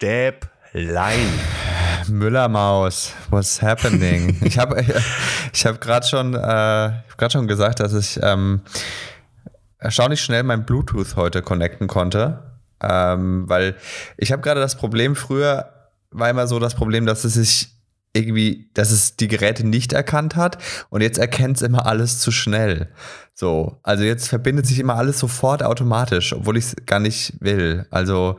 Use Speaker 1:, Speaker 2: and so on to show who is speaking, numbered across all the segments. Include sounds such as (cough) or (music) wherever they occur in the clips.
Speaker 1: Stäblein.
Speaker 2: Müllermaus, what's happening? ich (laughs) habe ich hab gerade schon, äh, grad schon gesagt, dass ich ähm, erstaunlich schnell mein Bluetooth heute connecten konnte. Ähm, weil ich habe gerade das Problem, früher war immer so das Problem, dass es sich irgendwie, dass es die Geräte nicht erkannt hat und jetzt erkennt es immer alles zu schnell. So, also jetzt verbindet sich immer alles sofort automatisch, obwohl ich es gar nicht will. Also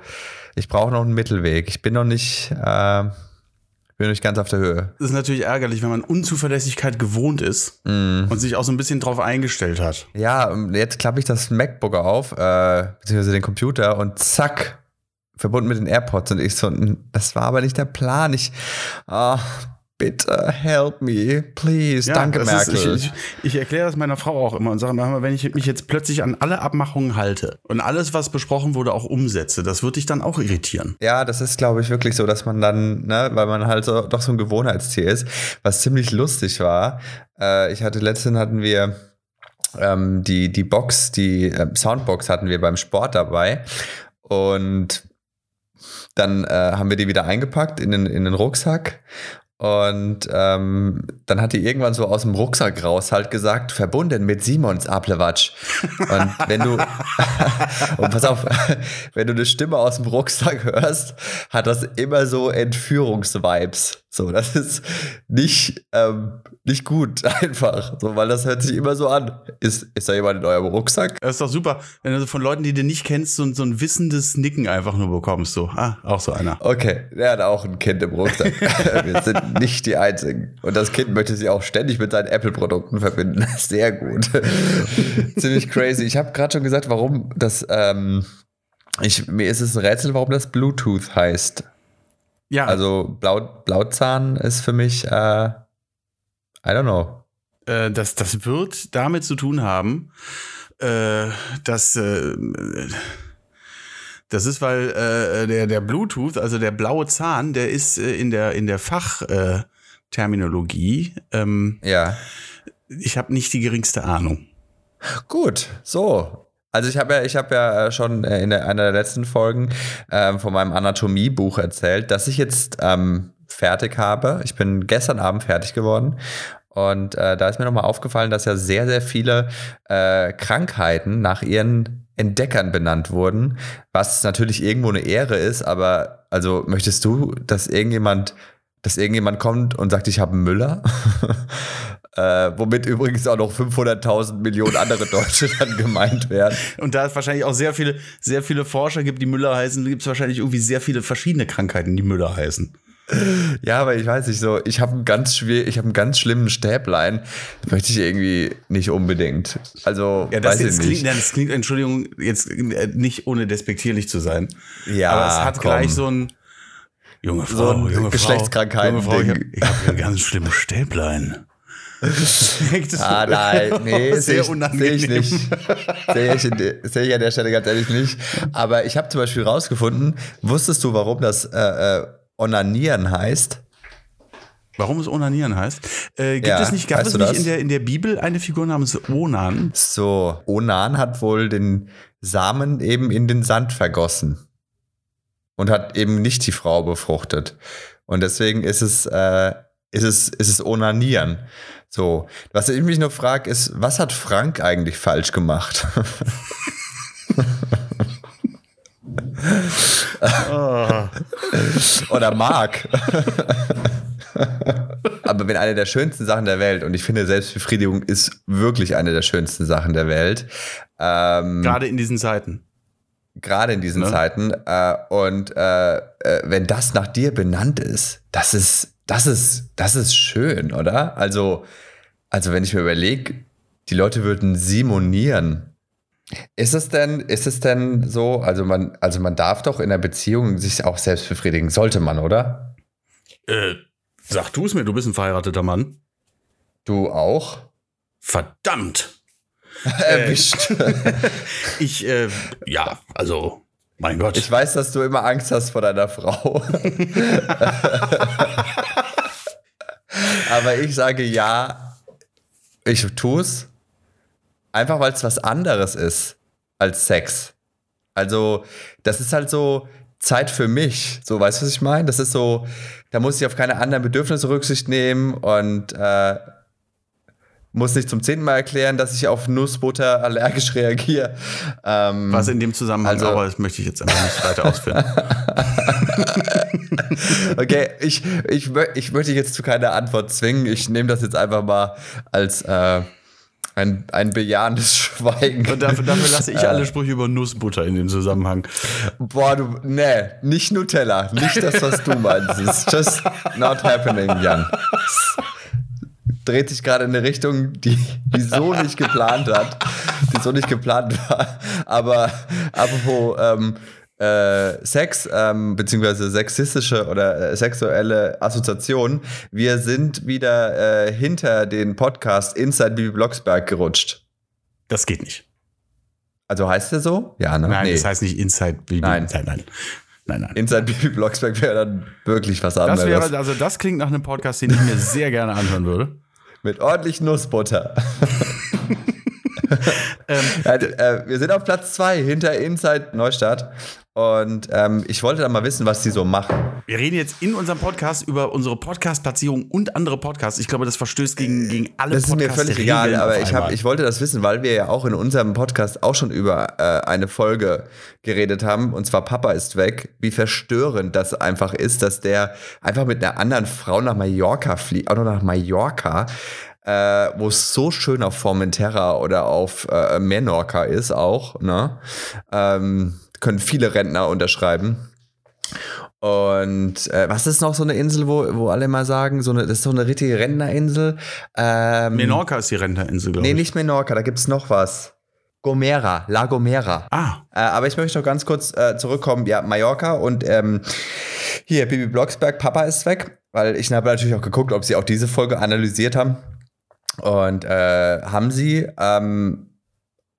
Speaker 2: ich brauche noch einen Mittelweg. Ich bin noch nicht, äh, bin noch nicht ganz auf der Höhe.
Speaker 1: Das ist natürlich ärgerlich, wenn man Unzuverlässigkeit gewohnt ist mm. und sich auch so ein bisschen drauf eingestellt hat.
Speaker 2: Ja, jetzt klappe ich das MacBook auf, äh, beziehungsweise den Computer und zack, verbunden mit den AirPods und ich so, das war aber nicht der Plan. Ich, oh, bitte help me, please, ja, danke Merkel.
Speaker 1: Ist, ich, ich, erkläre das meiner Frau auch immer und sage mal, wenn ich mich jetzt plötzlich an alle Abmachungen halte und alles, was besprochen wurde, auch umsetze, das wird dich dann auch irritieren.
Speaker 2: Ja, das ist, glaube ich, wirklich so, dass man dann, ne, weil man halt so, doch so ein Gewohnheitstier ist, was ziemlich lustig war. Äh, ich hatte letztens hatten wir ähm, die, die Box, die äh, Soundbox hatten wir beim Sport dabei und dann äh, haben wir die wieder eingepackt in den, in den Rucksack und ähm, dann hat die irgendwann so aus dem Rucksack raus halt gesagt, verbunden mit Simons Aplewatsch. Und wenn du, (laughs) (laughs) und pass auf, (laughs) wenn du eine Stimme aus dem Rucksack hörst, hat das immer so Entführungsvibes. So, das ist nicht, ähm, nicht gut, einfach. So, weil das hört sich immer so an. Ist, ist da jemand in eurem Rucksack?
Speaker 1: Das ist doch super, wenn du von Leuten, die du nicht kennst, so, so ein wissendes Nicken einfach nur bekommst. So, ah, auch so einer.
Speaker 2: Okay, der hat auch ein Kind im Rucksack. Wir sind nicht die Einzigen. Und das Kind möchte sich auch ständig mit seinen Apple-Produkten verbinden. (laughs) Sehr gut. (laughs) Ziemlich crazy. Ich habe gerade schon gesagt, warum das, ähm, ich, mir ist es ein Rätsel, warum das Bluetooth heißt. Ja. Also Blau, Blauzahn ist für mich, äh, I don't know.
Speaker 1: Äh, das, das wird damit zu tun haben, äh, dass äh, das ist, weil äh, der, der Bluetooth, also der blaue Zahn, der ist äh, in der, in der Fachterminologie. Ähm,
Speaker 2: ja.
Speaker 1: Ich habe nicht die geringste Ahnung.
Speaker 2: Gut, so. Also ich habe ja, ich habe ja äh, schon äh, in einer der letzten Folgen ähm, von meinem Anatomiebuch erzählt, dass ich jetzt ähm, fertig habe. Ich bin gestern Abend fertig geworden. Und äh, da ist mir nochmal aufgefallen, dass ja sehr, sehr viele äh, Krankheiten nach ihren Entdeckern benannt wurden, was natürlich irgendwo eine Ehre ist, aber also möchtest du, dass irgendjemand, dass irgendjemand kommt und sagt, ich habe Müller? (laughs) Äh, womit übrigens auch noch 500.000 Millionen andere Deutsche (laughs) dann gemeint werden.
Speaker 1: Und da es wahrscheinlich auch sehr viele, sehr viele Forscher gibt, die Müller heißen, gibt es wahrscheinlich irgendwie sehr viele verschiedene Krankheiten, die Müller heißen.
Speaker 2: Ja, aber ich weiß nicht so, ich habe einen ganz schwer, ich habe einen ganz schlimmen Stäblein, das möchte ich irgendwie nicht unbedingt. Also,
Speaker 1: ja, das, weiß ich klingt, nicht. das klingt, Entschuldigung, jetzt äh, nicht ohne despektierlich zu sein. Ja, aber es hat komm. gleich so ein junge Frau, so
Speaker 2: junge Geschlechtskrankheit.
Speaker 1: Junge Frau, ich habe hab ein ganz schlimmes Stäblein (laughs)
Speaker 2: ah, nein, (laughs) nee, sehe ich, seh ich nicht. Sehe ich, seh ich an der Stelle ganz ehrlich nicht. Aber ich habe zum Beispiel rausgefunden, wusstest du, warum das äh, äh, Onanieren heißt?
Speaker 1: Warum es Onanieren heißt? Äh, gibt ja, es nicht, gab es nicht in der, in der Bibel eine Figur namens Onan?
Speaker 2: So, Onan hat wohl den Samen eben in den Sand vergossen und hat eben nicht die Frau befruchtet. Und deswegen ist es, äh, ist es, ist es Onanieren. So, was ich mich nur frage, ist, was hat Frank eigentlich falsch gemacht? oh. (laughs) (laughs) Oder Mark. (laughs) Aber wenn eine der schönsten Sachen der Welt, und ich finde, Selbstbefriedigung ist wirklich eine der schönsten Sachen der Welt.
Speaker 1: Ähm, gerade in diesen Zeiten.
Speaker 2: Gerade in diesen ne? Zeiten. Äh, und äh, äh, wenn das nach dir benannt ist, das ist das ist, das ist schön, oder? Also, also wenn ich mir überlege, die Leute würden simonieren. Ist es denn, ist es denn so, also man, also man darf doch in der Beziehung sich auch selbst befriedigen, sollte man, oder?
Speaker 1: Äh, sag du es mir, du bist ein verheirateter Mann.
Speaker 2: Du auch?
Speaker 1: Verdammt! (laughs)
Speaker 2: Erwischt.
Speaker 1: Äh, (laughs) ich, äh, ja, also mein Gott.
Speaker 2: Ich weiß, dass du immer Angst hast vor deiner Frau. (laughs) Aber ich sage ja, ich tue es. Einfach weil es was anderes ist als Sex. Also, das ist halt so, Zeit für mich. So, weißt du, was ich meine? Das ist so, da muss ich auf keine anderen Bedürfnisse Rücksicht nehmen und äh, muss nicht zum zehnten Mal erklären, dass ich auf Nussbutter allergisch (laughs) reagiere.
Speaker 1: Ähm, Was in dem Zusammenhang, also, aber das möchte ich jetzt einfach nicht weiter ausführen. (laughs)
Speaker 2: okay, ich, ich, ich möchte dich jetzt zu keiner Antwort zwingen. Ich nehme das jetzt einfach mal als äh, ein, ein bejahendes (laughs) Schweigen.
Speaker 1: Und dafür, dafür lasse ich äh. alle Sprüche über Nussbutter in dem Zusammenhang.
Speaker 2: Boah, du, nee, nicht Nutella. Nicht das, was du meinst. It's just not happening, Jan dreht sich gerade in eine Richtung, die, die so nicht geplant hat, die so nicht geplant war. Aber apropos ähm, äh, Sex, ähm, beziehungsweise sexistische oder äh, sexuelle Assoziationen, wir sind wieder äh, hinter den Podcast Inside Bibi Blocksberg gerutscht.
Speaker 1: Das geht nicht.
Speaker 2: Also heißt der so?
Speaker 1: Ja, ne? Nein, nee. das heißt nicht Inside Bibi.
Speaker 2: Nein, nein, nein. Nein, nein. Inside Bibi Blocksberg wäre dann wirklich was anderes.
Speaker 1: Das wäre, also das klingt nach einem Podcast, den ich mir sehr gerne anhören würde
Speaker 2: mit ordentlich Nussbutter. (laughs) ähm, (laughs) ja, äh, wir sind auf Platz 2 hinter Inside Neustadt. Und ähm, ich wollte dann mal wissen, was die so machen.
Speaker 1: Wir reden jetzt in unserem Podcast über unsere Podcast-Platzierung und andere Podcasts. Ich glaube, das verstößt gegen, gegen alle
Speaker 2: Das ist mir völlig egal, aber ich, hab, ich wollte das wissen, weil wir ja auch in unserem Podcast auch schon über äh, eine Folge geredet haben, und zwar Papa ist weg, wie verstörend das einfach ist, dass der einfach mit einer anderen Frau nach Mallorca fliegt, auch noch nach Mallorca. Äh, wo es so schön auf Formentera oder auf äh, Menorca ist auch, ne? Ähm, können viele Rentner unterschreiben. Und äh, was ist noch so eine Insel, wo, wo alle mal sagen, so eine, das ist so eine richtige Rentnerinsel?
Speaker 1: Ähm, Menorca ist die Rentnerinsel, glaube
Speaker 2: nee, ich. Nee, nicht Menorca, da gibt es noch was. Gomera, La Gomera.
Speaker 1: Ah.
Speaker 2: Äh, aber ich möchte noch ganz kurz äh, zurückkommen. Ja, Mallorca und ähm, hier, Bibi Blocksberg, Papa ist weg. Weil ich habe natürlich auch geguckt, ob sie auch diese Folge analysiert haben. Und äh, haben sie. Ähm,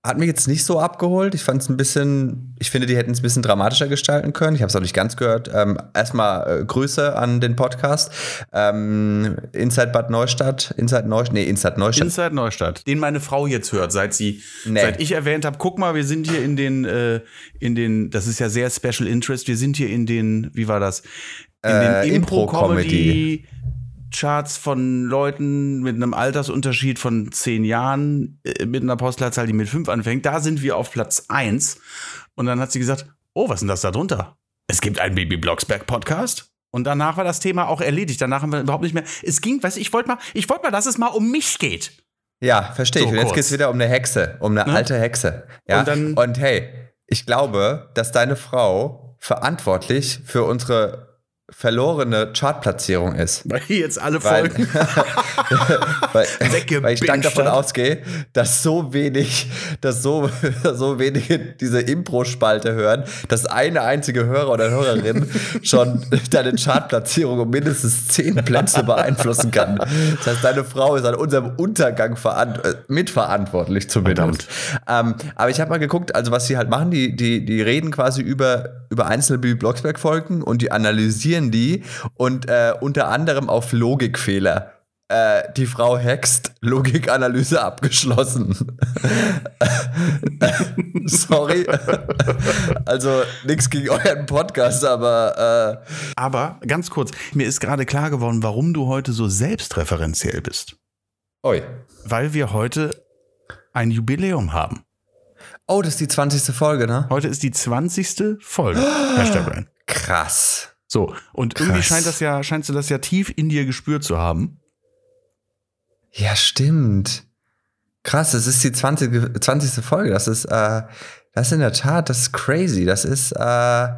Speaker 2: hat mich jetzt nicht so abgeholt. Ich fand es ein bisschen, ich finde, die hätten es ein bisschen dramatischer gestalten können. Ich habe es auch nicht ganz gehört. Ähm, erstmal äh, Grüße an den Podcast. Ähm, Inside Bad Neustadt, Inside Neustadt, nee, Inside Neustadt.
Speaker 1: Inside Neustadt, den meine Frau jetzt hört, seit sie, nee. seit ich erwähnt habe, guck mal, wir sind hier in den, äh, in den, das ist ja sehr Special Interest, wir sind hier in den, wie war das?
Speaker 2: In den äh, Impro-Comedy. Impro
Speaker 1: Charts von Leuten mit einem Altersunterschied von zehn Jahren äh, mit einer Postleitzahl, die mit fünf anfängt. Da sind wir auf Platz eins. Und dann hat sie gesagt, oh, was ist denn das da drunter? Es gibt einen Baby Blocksberg Podcast. Und danach war das Thema auch erledigt. Danach haben wir überhaupt nicht mehr. Es ging, weißt du, ich wollte mal, ich wollte mal, dass es mal um mich geht.
Speaker 2: Ja, verstehe so ich. Und jetzt geht es wieder um eine Hexe, um eine ne? alte Hexe. Ja. Und, dann, Und hey, ich glaube, dass deine Frau verantwortlich für unsere verlorene Chartplatzierung ist.
Speaker 1: Weil jetzt alle Folgen (laughs)
Speaker 2: weil, (laughs) weil, ich stark davon ausgehe, dass so wenig, dass so, (laughs) so wenige diese Impro-Spalte hören, dass eine einzige Hörer oder Hörerin schon deine Chartplatzierung um mindestens zehn Plätze beeinflussen kann. Das heißt, deine Frau ist an unserem Untergang äh, mitverantwortlich zumindest. Ähm, aber ich habe mal geguckt, also was sie halt machen, die, die, die reden quasi über, über einzelne Bibi Blocksberg-Folgen und die analysieren reagieren die und äh, unter anderem auf Logikfehler. Äh, die Frau hext, Logikanalyse abgeschlossen. (laughs) Sorry. also nichts gegen euren Podcast, aber.
Speaker 1: Äh aber ganz kurz, mir ist gerade klar geworden, warum du heute so selbstreferenziell bist.
Speaker 2: Oi.
Speaker 1: Weil wir heute ein Jubiläum haben.
Speaker 2: Oh, das ist die 20. Folge, ne?
Speaker 1: Heute ist die 20. Folge, Herr Steblein.
Speaker 2: Krass.
Speaker 1: So, und Krass. irgendwie scheint das ja, scheinst du das ja tief in dir gespürt zu haben.
Speaker 2: Ja, stimmt. Krass, das ist die 20. 20. Folge. Das ist, äh, das ist in der Tat, das ist crazy. Das ist, äh,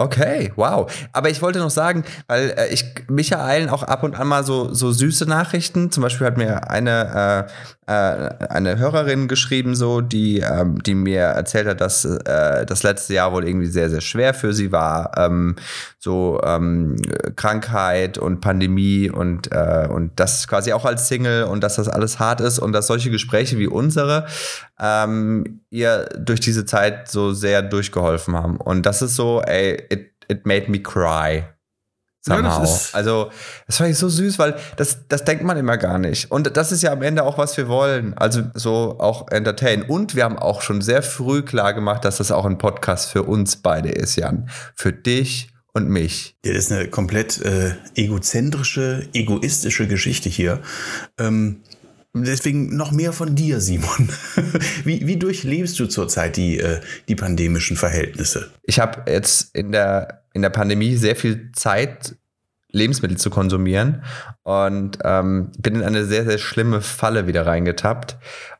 Speaker 2: Okay, wow. Aber ich wollte noch sagen, weil äh, ich mich ereilen auch ab und an mal so, so süße Nachrichten. Zum Beispiel hat mir eine, äh, äh, eine Hörerin geschrieben, so, die, ähm, die mir erzählt hat, dass äh, das letzte Jahr wohl irgendwie sehr, sehr schwer für sie war. Ähm, so ähm, Krankheit und Pandemie und, äh, und das quasi auch als Single und dass das alles hart ist und dass solche Gespräche wie unsere ähm, ihr durch diese Zeit so sehr durchgeholfen haben. Und das ist so, ey, it, it made me cry. Ja, das also, das fand ich so süß, weil das, das denkt man immer gar nicht. Und das ist ja am Ende auch, was wir wollen. Also so auch entertain. Und wir haben auch schon sehr früh klar gemacht, dass das auch ein Podcast für uns beide ist, Jan. Für dich und mich.
Speaker 1: Ja, das ist eine komplett äh, egozentrische, egoistische Geschichte hier. Ähm, deswegen noch mehr von dir, Simon. (laughs) wie, wie durchlebst du zurzeit die, äh, die pandemischen Verhältnisse?
Speaker 2: Ich habe jetzt in der in der Pandemie sehr viel Zeit, Lebensmittel zu konsumieren und ähm, bin in eine sehr, sehr schlimme Falle wieder reingetappt.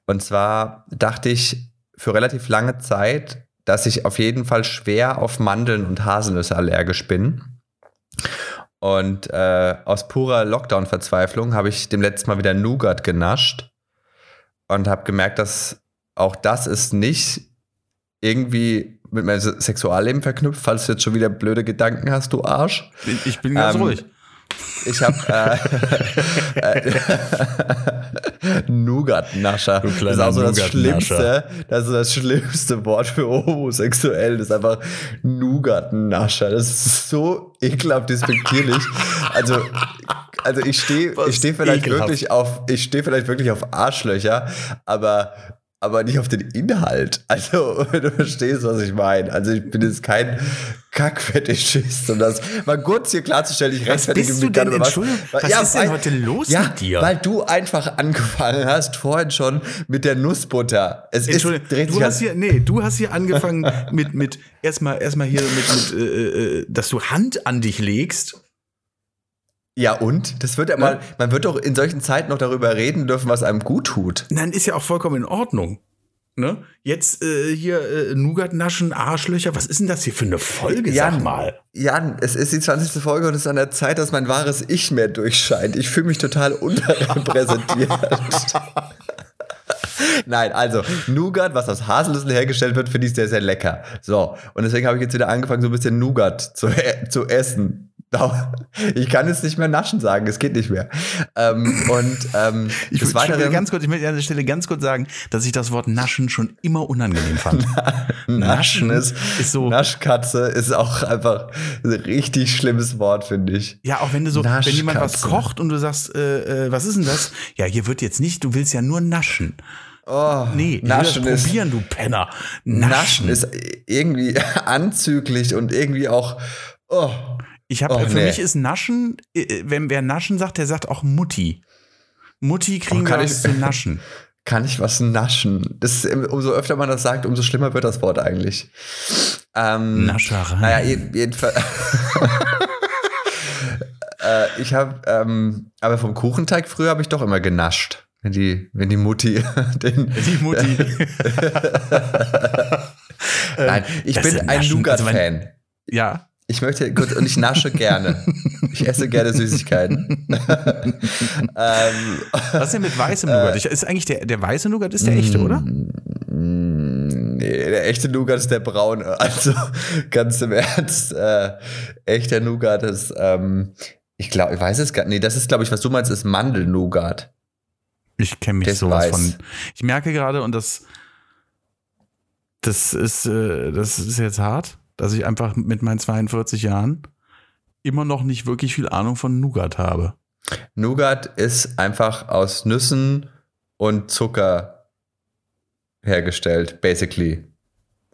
Speaker 2: Und zwar dachte ich für relativ lange Zeit, dass ich auf jeden Fall schwer auf Mandeln und Haselnüsse allergisch bin. Und äh, aus purer Lockdown-Verzweiflung habe ich dem letzten Mal wieder Nougat genascht und habe gemerkt, dass auch das ist nicht irgendwie mit meinem Sexualleben verknüpft, falls du jetzt schon wieder blöde Gedanken hast, du Arsch.
Speaker 1: Ich bin ganz ähm, ruhig.
Speaker 2: Ich habe äh, äh, (laughs) Nougat-Nascher. Das ist auch so das Schlimmste. Das ist das schlimmste Wort für homosexuell. Das ist einfach Nougat-Nascher. Das ist so ekelhaft despektierlich. Also, also ich stehe ich steh vielleicht ekelhaft. wirklich auf, ich stehe vielleicht wirklich auf Arschlöcher, aber aber nicht auf den Inhalt. Also, (laughs) du verstehst, was ich meine. Also, ich bin jetzt kein Kackfetischist, um das mal kurz hier klarzustellen. Ich
Speaker 1: rechtfertige mich gerade was. Was ja, ist denn weil, heute los ja, mit dir?
Speaker 2: Weil du einfach angefangen hast, vorhin schon mit der Nussbutter.
Speaker 1: Es ist, dreht du hast hier, nee, du hast hier angefangen mit, mit, erstmal, erstmal hier mit, mit äh, äh, dass du Hand an dich legst
Speaker 2: ja, und? Das wird ja mal, man wird doch in solchen Zeiten noch darüber reden dürfen, was einem gut tut.
Speaker 1: Nein, ist ja auch vollkommen in Ordnung. Ne? Jetzt äh, hier äh, Nougat naschen, Arschlöcher. Was ist denn das hier für eine Folge,
Speaker 2: Jan,
Speaker 1: sag mal?
Speaker 2: Jan, es ist die 20. Folge und es ist an der Zeit, dass mein wahres Ich mehr durchscheint. Ich fühle mich total (laughs) unterrepräsentiert. Nein, also Nougat, was aus Haselnüssen hergestellt wird, finde ich sehr, sehr lecker. So, und deswegen habe ich jetzt wieder angefangen, so ein bisschen Nougat zu, äh, zu essen. Ich kann jetzt nicht mehr naschen sagen, es geht nicht mehr. Ähm, und ähm,
Speaker 1: ich, ich will ganz kurz, ich möchte an der Stelle ganz kurz sagen, dass ich das Wort naschen schon immer unangenehm fand. (laughs)
Speaker 2: naschen ist, ist so. Naschkatze ist auch einfach ein richtig schlimmes Wort, finde ich.
Speaker 1: Ja, auch wenn du so, wenn jemand was kocht und du sagst, äh, äh, was ist denn das? Ja, hier wird jetzt nicht, du willst ja nur naschen.
Speaker 2: Oh,
Speaker 1: nee, Naschen ist, probieren, du Penner.
Speaker 2: Naschen. Naschen ist irgendwie (laughs) anzüglich und irgendwie auch. Oh,
Speaker 1: ich habe, oh, für nee. mich ist Naschen, äh, äh, wenn wer Naschen sagt, der sagt auch Mutti. Mutti kriegen oh, wir was zu naschen. (laughs)
Speaker 2: Kann ich was naschen? Das ist, umso öfter man das sagt, umso schlimmer wird das Wort eigentlich.
Speaker 1: Ähm, Nascherei.
Speaker 2: Naja, jedenfalls. (laughs) äh, ich habe, ähm, aber vom Kuchenteig früher habe ich doch immer genascht. Wenn die, wenn die Mutti (laughs) den.
Speaker 1: Die Mutti.
Speaker 2: Nein, ich das bin ein Nougat-Fan. Also
Speaker 1: ja.
Speaker 2: Ich möchte gut und ich nasche gerne. Ich esse gerne Süßigkeiten. (laughs)
Speaker 1: ähm, Was ist denn mit weißem Nougat? Ich, ist eigentlich der, der weiße Nougat ist der echte, oder?
Speaker 2: Nee, der echte Nougat ist der braune. (laughs) Also ganz im Ernst, äh, echter Nougat ist, ähm, ich glaube, ich weiß es gar nicht. Nee, das ist, glaube ich, was du meinst, ist Mandelnougat.
Speaker 1: Ich kenne mich das sowas weiß. von. Ich merke gerade, und das, das ist, äh, das ist jetzt hart dass ich einfach mit meinen 42 Jahren immer noch nicht wirklich viel Ahnung von Nougat habe.
Speaker 2: Nougat ist einfach aus Nüssen und Zucker hergestellt, basically.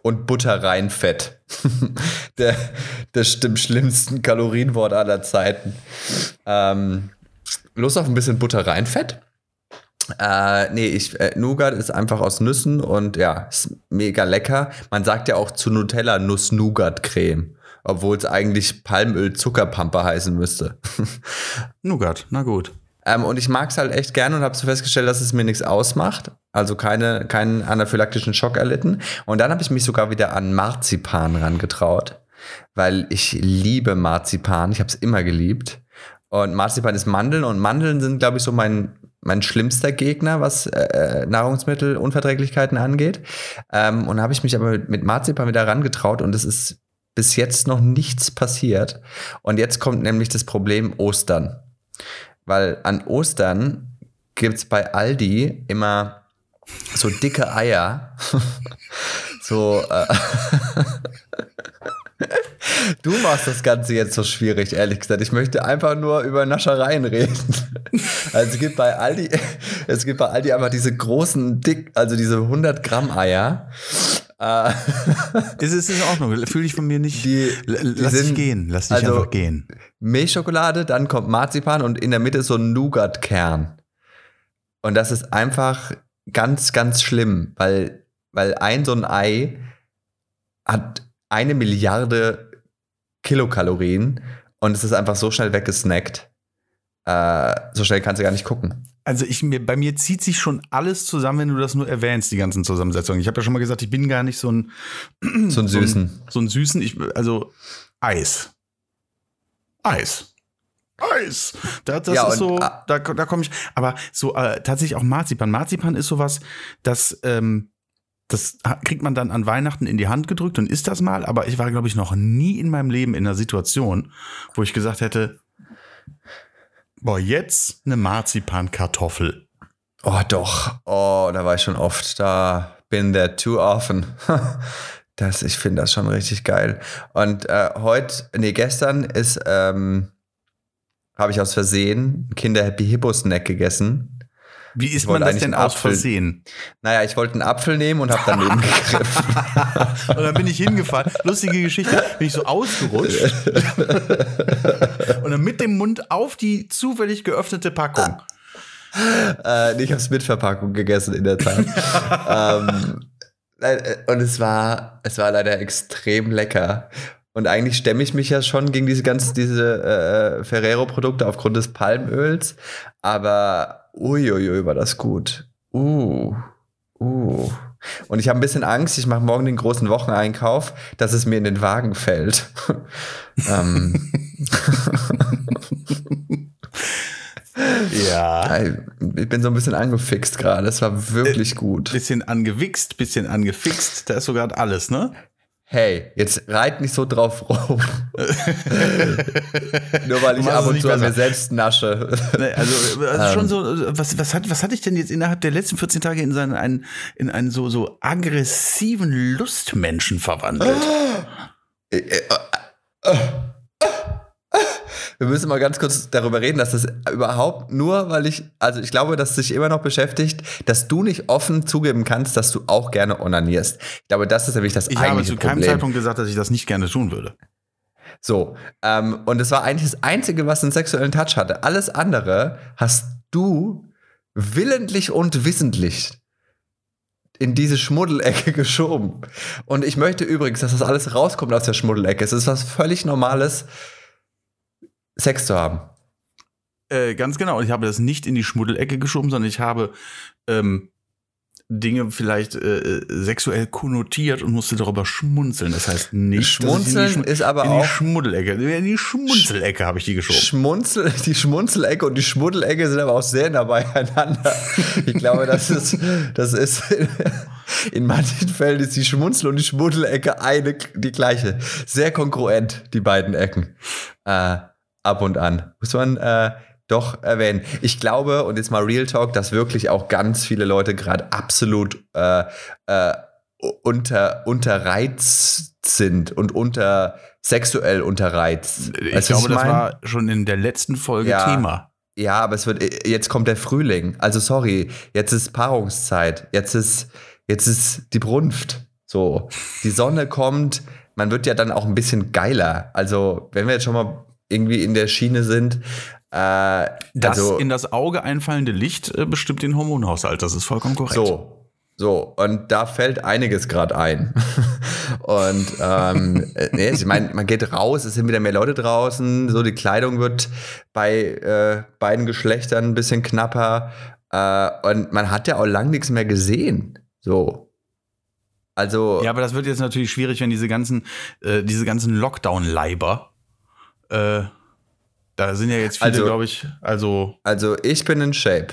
Speaker 2: Und Butterreinfett. (laughs) der, das dem schlimmsten Kalorienwort aller Zeiten. Ähm, Lust auf ein bisschen Butterreinfett? Äh, nee, ich, äh, Nougat ist einfach aus Nüssen und ja, ist mega lecker. Man sagt ja auch zu Nutella Nuss-Nougat-Creme, obwohl es eigentlich Palmöl-Zuckerpampe heißen müsste. (laughs)
Speaker 1: Nougat, na gut.
Speaker 2: Ähm, und ich mag es halt echt gerne und habe so festgestellt, dass es mir nichts ausmacht. Also keine, keinen anaphylaktischen Schock erlitten. Und dann habe ich mich sogar wieder an Marzipan rangetraut, weil ich liebe Marzipan. Ich habe es immer geliebt. Und Marzipan ist Mandeln und Mandeln sind, glaube ich, so mein mein schlimmster Gegner, was äh, äh, Nahrungsmittelunverträglichkeiten angeht. Ähm, und habe ich mich aber mit Marzipan wieder herangetraut und es ist bis jetzt noch nichts passiert. Und jetzt kommt nämlich das Problem Ostern. Weil an Ostern gibt es bei Aldi immer so dicke Eier. (laughs) so, äh, (laughs) Du machst das Ganze jetzt so schwierig, ehrlich gesagt. Ich möchte einfach nur über Naschereien reden. Also es gibt bei Aldi, es gibt bei Aldi einfach diese großen, dick, also diese 100 Gramm Eier.
Speaker 1: Äh, ist es in Ordnung? Fühle ich von mir nicht.
Speaker 2: Die,
Speaker 1: lass dich gehen, lass dich also einfach gehen.
Speaker 2: Milchschokolade, dann kommt Marzipan und in der Mitte ist so ein Nougat-Kern. Und das ist einfach ganz, ganz schlimm, weil, weil ein so ein Ei hat eine Milliarde Kilokalorien und es ist einfach so schnell weggesnackt. Äh, so schnell kannst du gar nicht gucken.
Speaker 1: Also ich mir, bei mir zieht sich schon alles zusammen, wenn du das nur erwähnst, die ganzen Zusammensetzungen. Ich habe ja schon mal gesagt, ich bin gar nicht so ein (clears throat)
Speaker 2: so ein süßen, so
Speaker 1: ein, so ein süßen. Ich, also Eis, Eis. Eis. Das, das ja, ist so, da, da komme ich. Aber so äh, tatsächlich auch Marzipan. Marzipan ist sowas, das, ähm, das kriegt man dann an Weihnachten in die Hand gedrückt und isst das mal. Aber ich war, glaube ich, noch nie in meinem Leben in einer Situation, wo ich gesagt hätte, Boah, jetzt eine Marzipankartoffel.
Speaker 2: Oh, doch. Oh, da war ich schon oft. Da bin there too often. (laughs) das, ich finde das schon richtig geil. Und äh, heute, nee, gestern ist, ähm, habe ich aus Versehen Kinder Happy Hippo Snack gegessen.
Speaker 1: Wie ist man das denn aus Versehen?
Speaker 2: Naja, ich wollte einen Apfel nehmen und habe daneben (laughs) gegriffen.
Speaker 1: und dann bin ich hingefallen. Lustige Geschichte. Bin ich so ausgerutscht. und dann mit dem Mund auf die zufällig geöffnete Packung.
Speaker 2: Äh, ich habe es mit Verpackung gegessen, in der Tat. (laughs) ähm, äh, und es war, es war leider extrem lecker. Und eigentlich stemme ich mich ja schon gegen diese ganzen, diese äh, Ferrero-Produkte aufgrund des Palmöls. Aber Uiuiui, war das gut. Uh, uh. Und ich habe ein bisschen Angst, ich mache morgen den großen Wocheneinkauf, dass es mir in den Wagen fällt. (laughs) ähm. (laughs)
Speaker 1: ja.
Speaker 2: Ich bin so ein bisschen angefixt gerade. Es war wirklich äh, gut.
Speaker 1: Bisschen angewichst, bisschen angefixt. Da ist sogar alles, ne?
Speaker 2: Hey, jetzt reit nicht so drauf rum. Nur weil ich ab und zu an mir selbst nasche.
Speaker 1: Nee, also, also schon ähm. so, was, was, hat, was hatte ich denn jetzt innerhalb der letzten 14 Tage in, seinen, einen, in einen so, so aggressiven Lustmenschen verwandelt?
Speaker 2: Wir müssen mal ganz kurz darüber reden, dass das überhaupt nur, weil ich, also ich glaube, dass es sich immer noch beschäftigt, dass du nicht offen zugeben kannst, dass du auch gerne onanierst. Ich glaube, das ist nämlich das
Speaker 1: ich eigentliche Ich habe zu keinem Zeitpunkt gesagt, dass ich das nicht gerne tun würde.
Speaker 2: So, ähm, und es war eigentlich das Einzige, was einen sexuellen Touch hatte. Alles andere hast du willentlich und wissentlich in diese Schmuddelecke (laughs) geschoben. Und ich möchte übrigens, dass das alles rauskommt aus der Schmuddelecke. Es ist was völlig Normales, Sex zu haben.
Speaker 1: Äh, ganz genau. Und ich habe das nicht in die Schmuddelecke geschoben, sondern ich habe ähm, Dinge vielleicht äh, äh, sexuell konnotiert und musste darüber schmunzeln. Das heißt nicht,
Speaker 2: Schmunzeln ist aber
Speaker 1: in
Speaker 2: auch
Speaker 1: die Schmuddelecke. In die Schmunzelecke habe ich die geschoben.
Speaker 2: Schmunzel, die Schmunzelecke und die Schmuddelecke sind aber auch sehr nah beieinander. ich glaube, das ist, das ist in manchen Fällen ist die Schmunzel und die Schmuddelecke eine die gleiche. Sehr konkurrent die beiden Ecken. Äh, ab und an. Muss man äh, doch erwähnen. Ich glaube, und jetzt mal Real Talk, dass wirklich auch ganz viele Leute gerade absolut äh, äh, unter, unterreizt sind und unter sexuell unterreizt.
Speaker 1: Ich glaube, ich das war schon in der letzten Folge
Speaker 2: ja,
Speaker 1: Thema.
Speaker 2: Ja, aber es wird, jetzt kommt der Frühling. Also sorry, jetzt ist Paarungszeit. Jetzt ist, jetzt ist die Brunft. So, die Sonne kommt. Man wird ja dann auch ein bisschen geiler. Also, wenn wir jetzt schon mal irgendwie in der Schiene sind. Äh,
Speaker 1: das also, in das Auge einfallende Licht äh, bestimmt den Hormonhaushalt, das ist vollkommen korrekt.
Speaker 2: So. So, und da fällt einiges gerade ein. (laughs) und ähm, nee, ich meine, man geht raus, es sind wieder mehr Leute draußen, so die Kleidung wird bei äh, beiden Geschlechtern ein bisschen knapper. Äh, und man hat ja auch lang nichts mehr gesehen. So. Also.
Speaker 1: Ja, aber das wird jetzt natürlich schwierig, wenn diese ganzen, äh, diese ganzen Lockdown-Leiber äh, da sind ja jetzt viele, also, glaube ich. Also,
Speaker 2: also ich bin in Shape.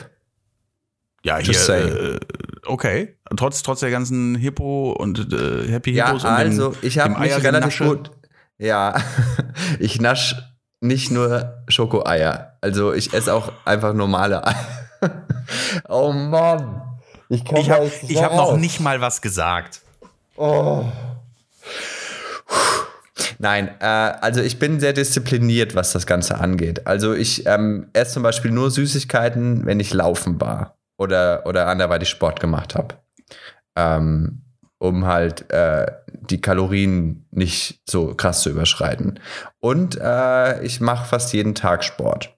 Speaker 1: Ja, hier. Äh, okay. Trotz, trotz der ganzen Hippo und äh, Happy Hippos
Speaker 2: ja, und also dem, ich habe mich relativ gut. Ja, (laughs) ich nasch nicht nur Schokoeier. Also ich esse auch einfach normale Eier. (laughs) oh Mann.
Speaker 1: Ich, ich habe hab noch nicht mal was gesagt.
Speaker 2: Oh. Nein, äh, also ich bin sehr diszipliniert, was das Ganze angeht. Also ich ähm, esse zum Beispiel nur Süßigkeiten, wenn ich laufen war oder, oder anderweitig Sport gemacht habe. Ähm, um halt äh, die Kalorien nicht so krass zu überschreiten. Und äh, ich mache fast jeden Tag Sport.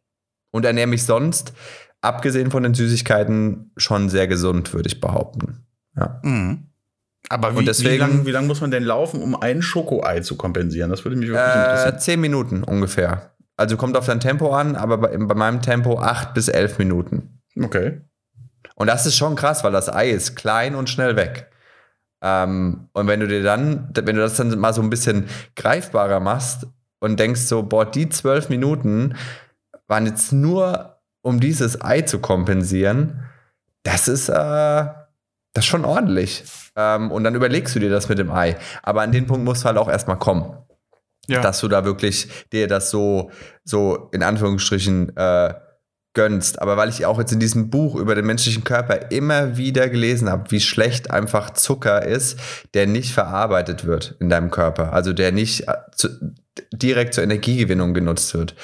Speaker 2: Und ernähre mich sonst, abgesehen von den Süßigkeiten, schon sehr gesund, würde ich behaupten. Ja.
Speaker 1: Mhm. Aber wie,
Speaker 2: deswegen-
Speaker 1: wie lange lang muss man denn laufen, um ein Schokoei zu kompensieren? Das würde mich wirklich
Speaker 2: Äh,
Speaker 1: interessieren.
Speaker 2: zehn Minuten ungefähr. Also kommt auf dein Tempo an, aber bei, bei meinem Tempo acht bis elf Minuten.
Speaker 1: Okay.
Speaker 2: Und das ist schon krass, weil das Ei ist klein und schnell weg. Ähm, und wenn du dir dann, wenn du das dann mal so ein bisschen greifbarer machst und denkst so, boah, die zwölf Minuten waren jetzt nur, um dieses Ei zu kompensieren, das ist, äh, das ist schon ordentlich. Ähm, und dann überlegst du dir das mit dem Ei. Aber an den Punkt musst du halt auch erstmal kommen
Speaker 1: Ja.
Speaker 2: dass du da wirklich dir das so, so in Anführungsstrichen äh, gönnst. Aber weil ich auch jetzt in diesem Buch über den menschlichen Körper immer wieder gelesen habe, wie schlecht einfach Zucker ist, der nicht verarbeitet wird in deinem Körper. Also der nicht äh, zu, direkt zur Energiegewinnung genutzt wird.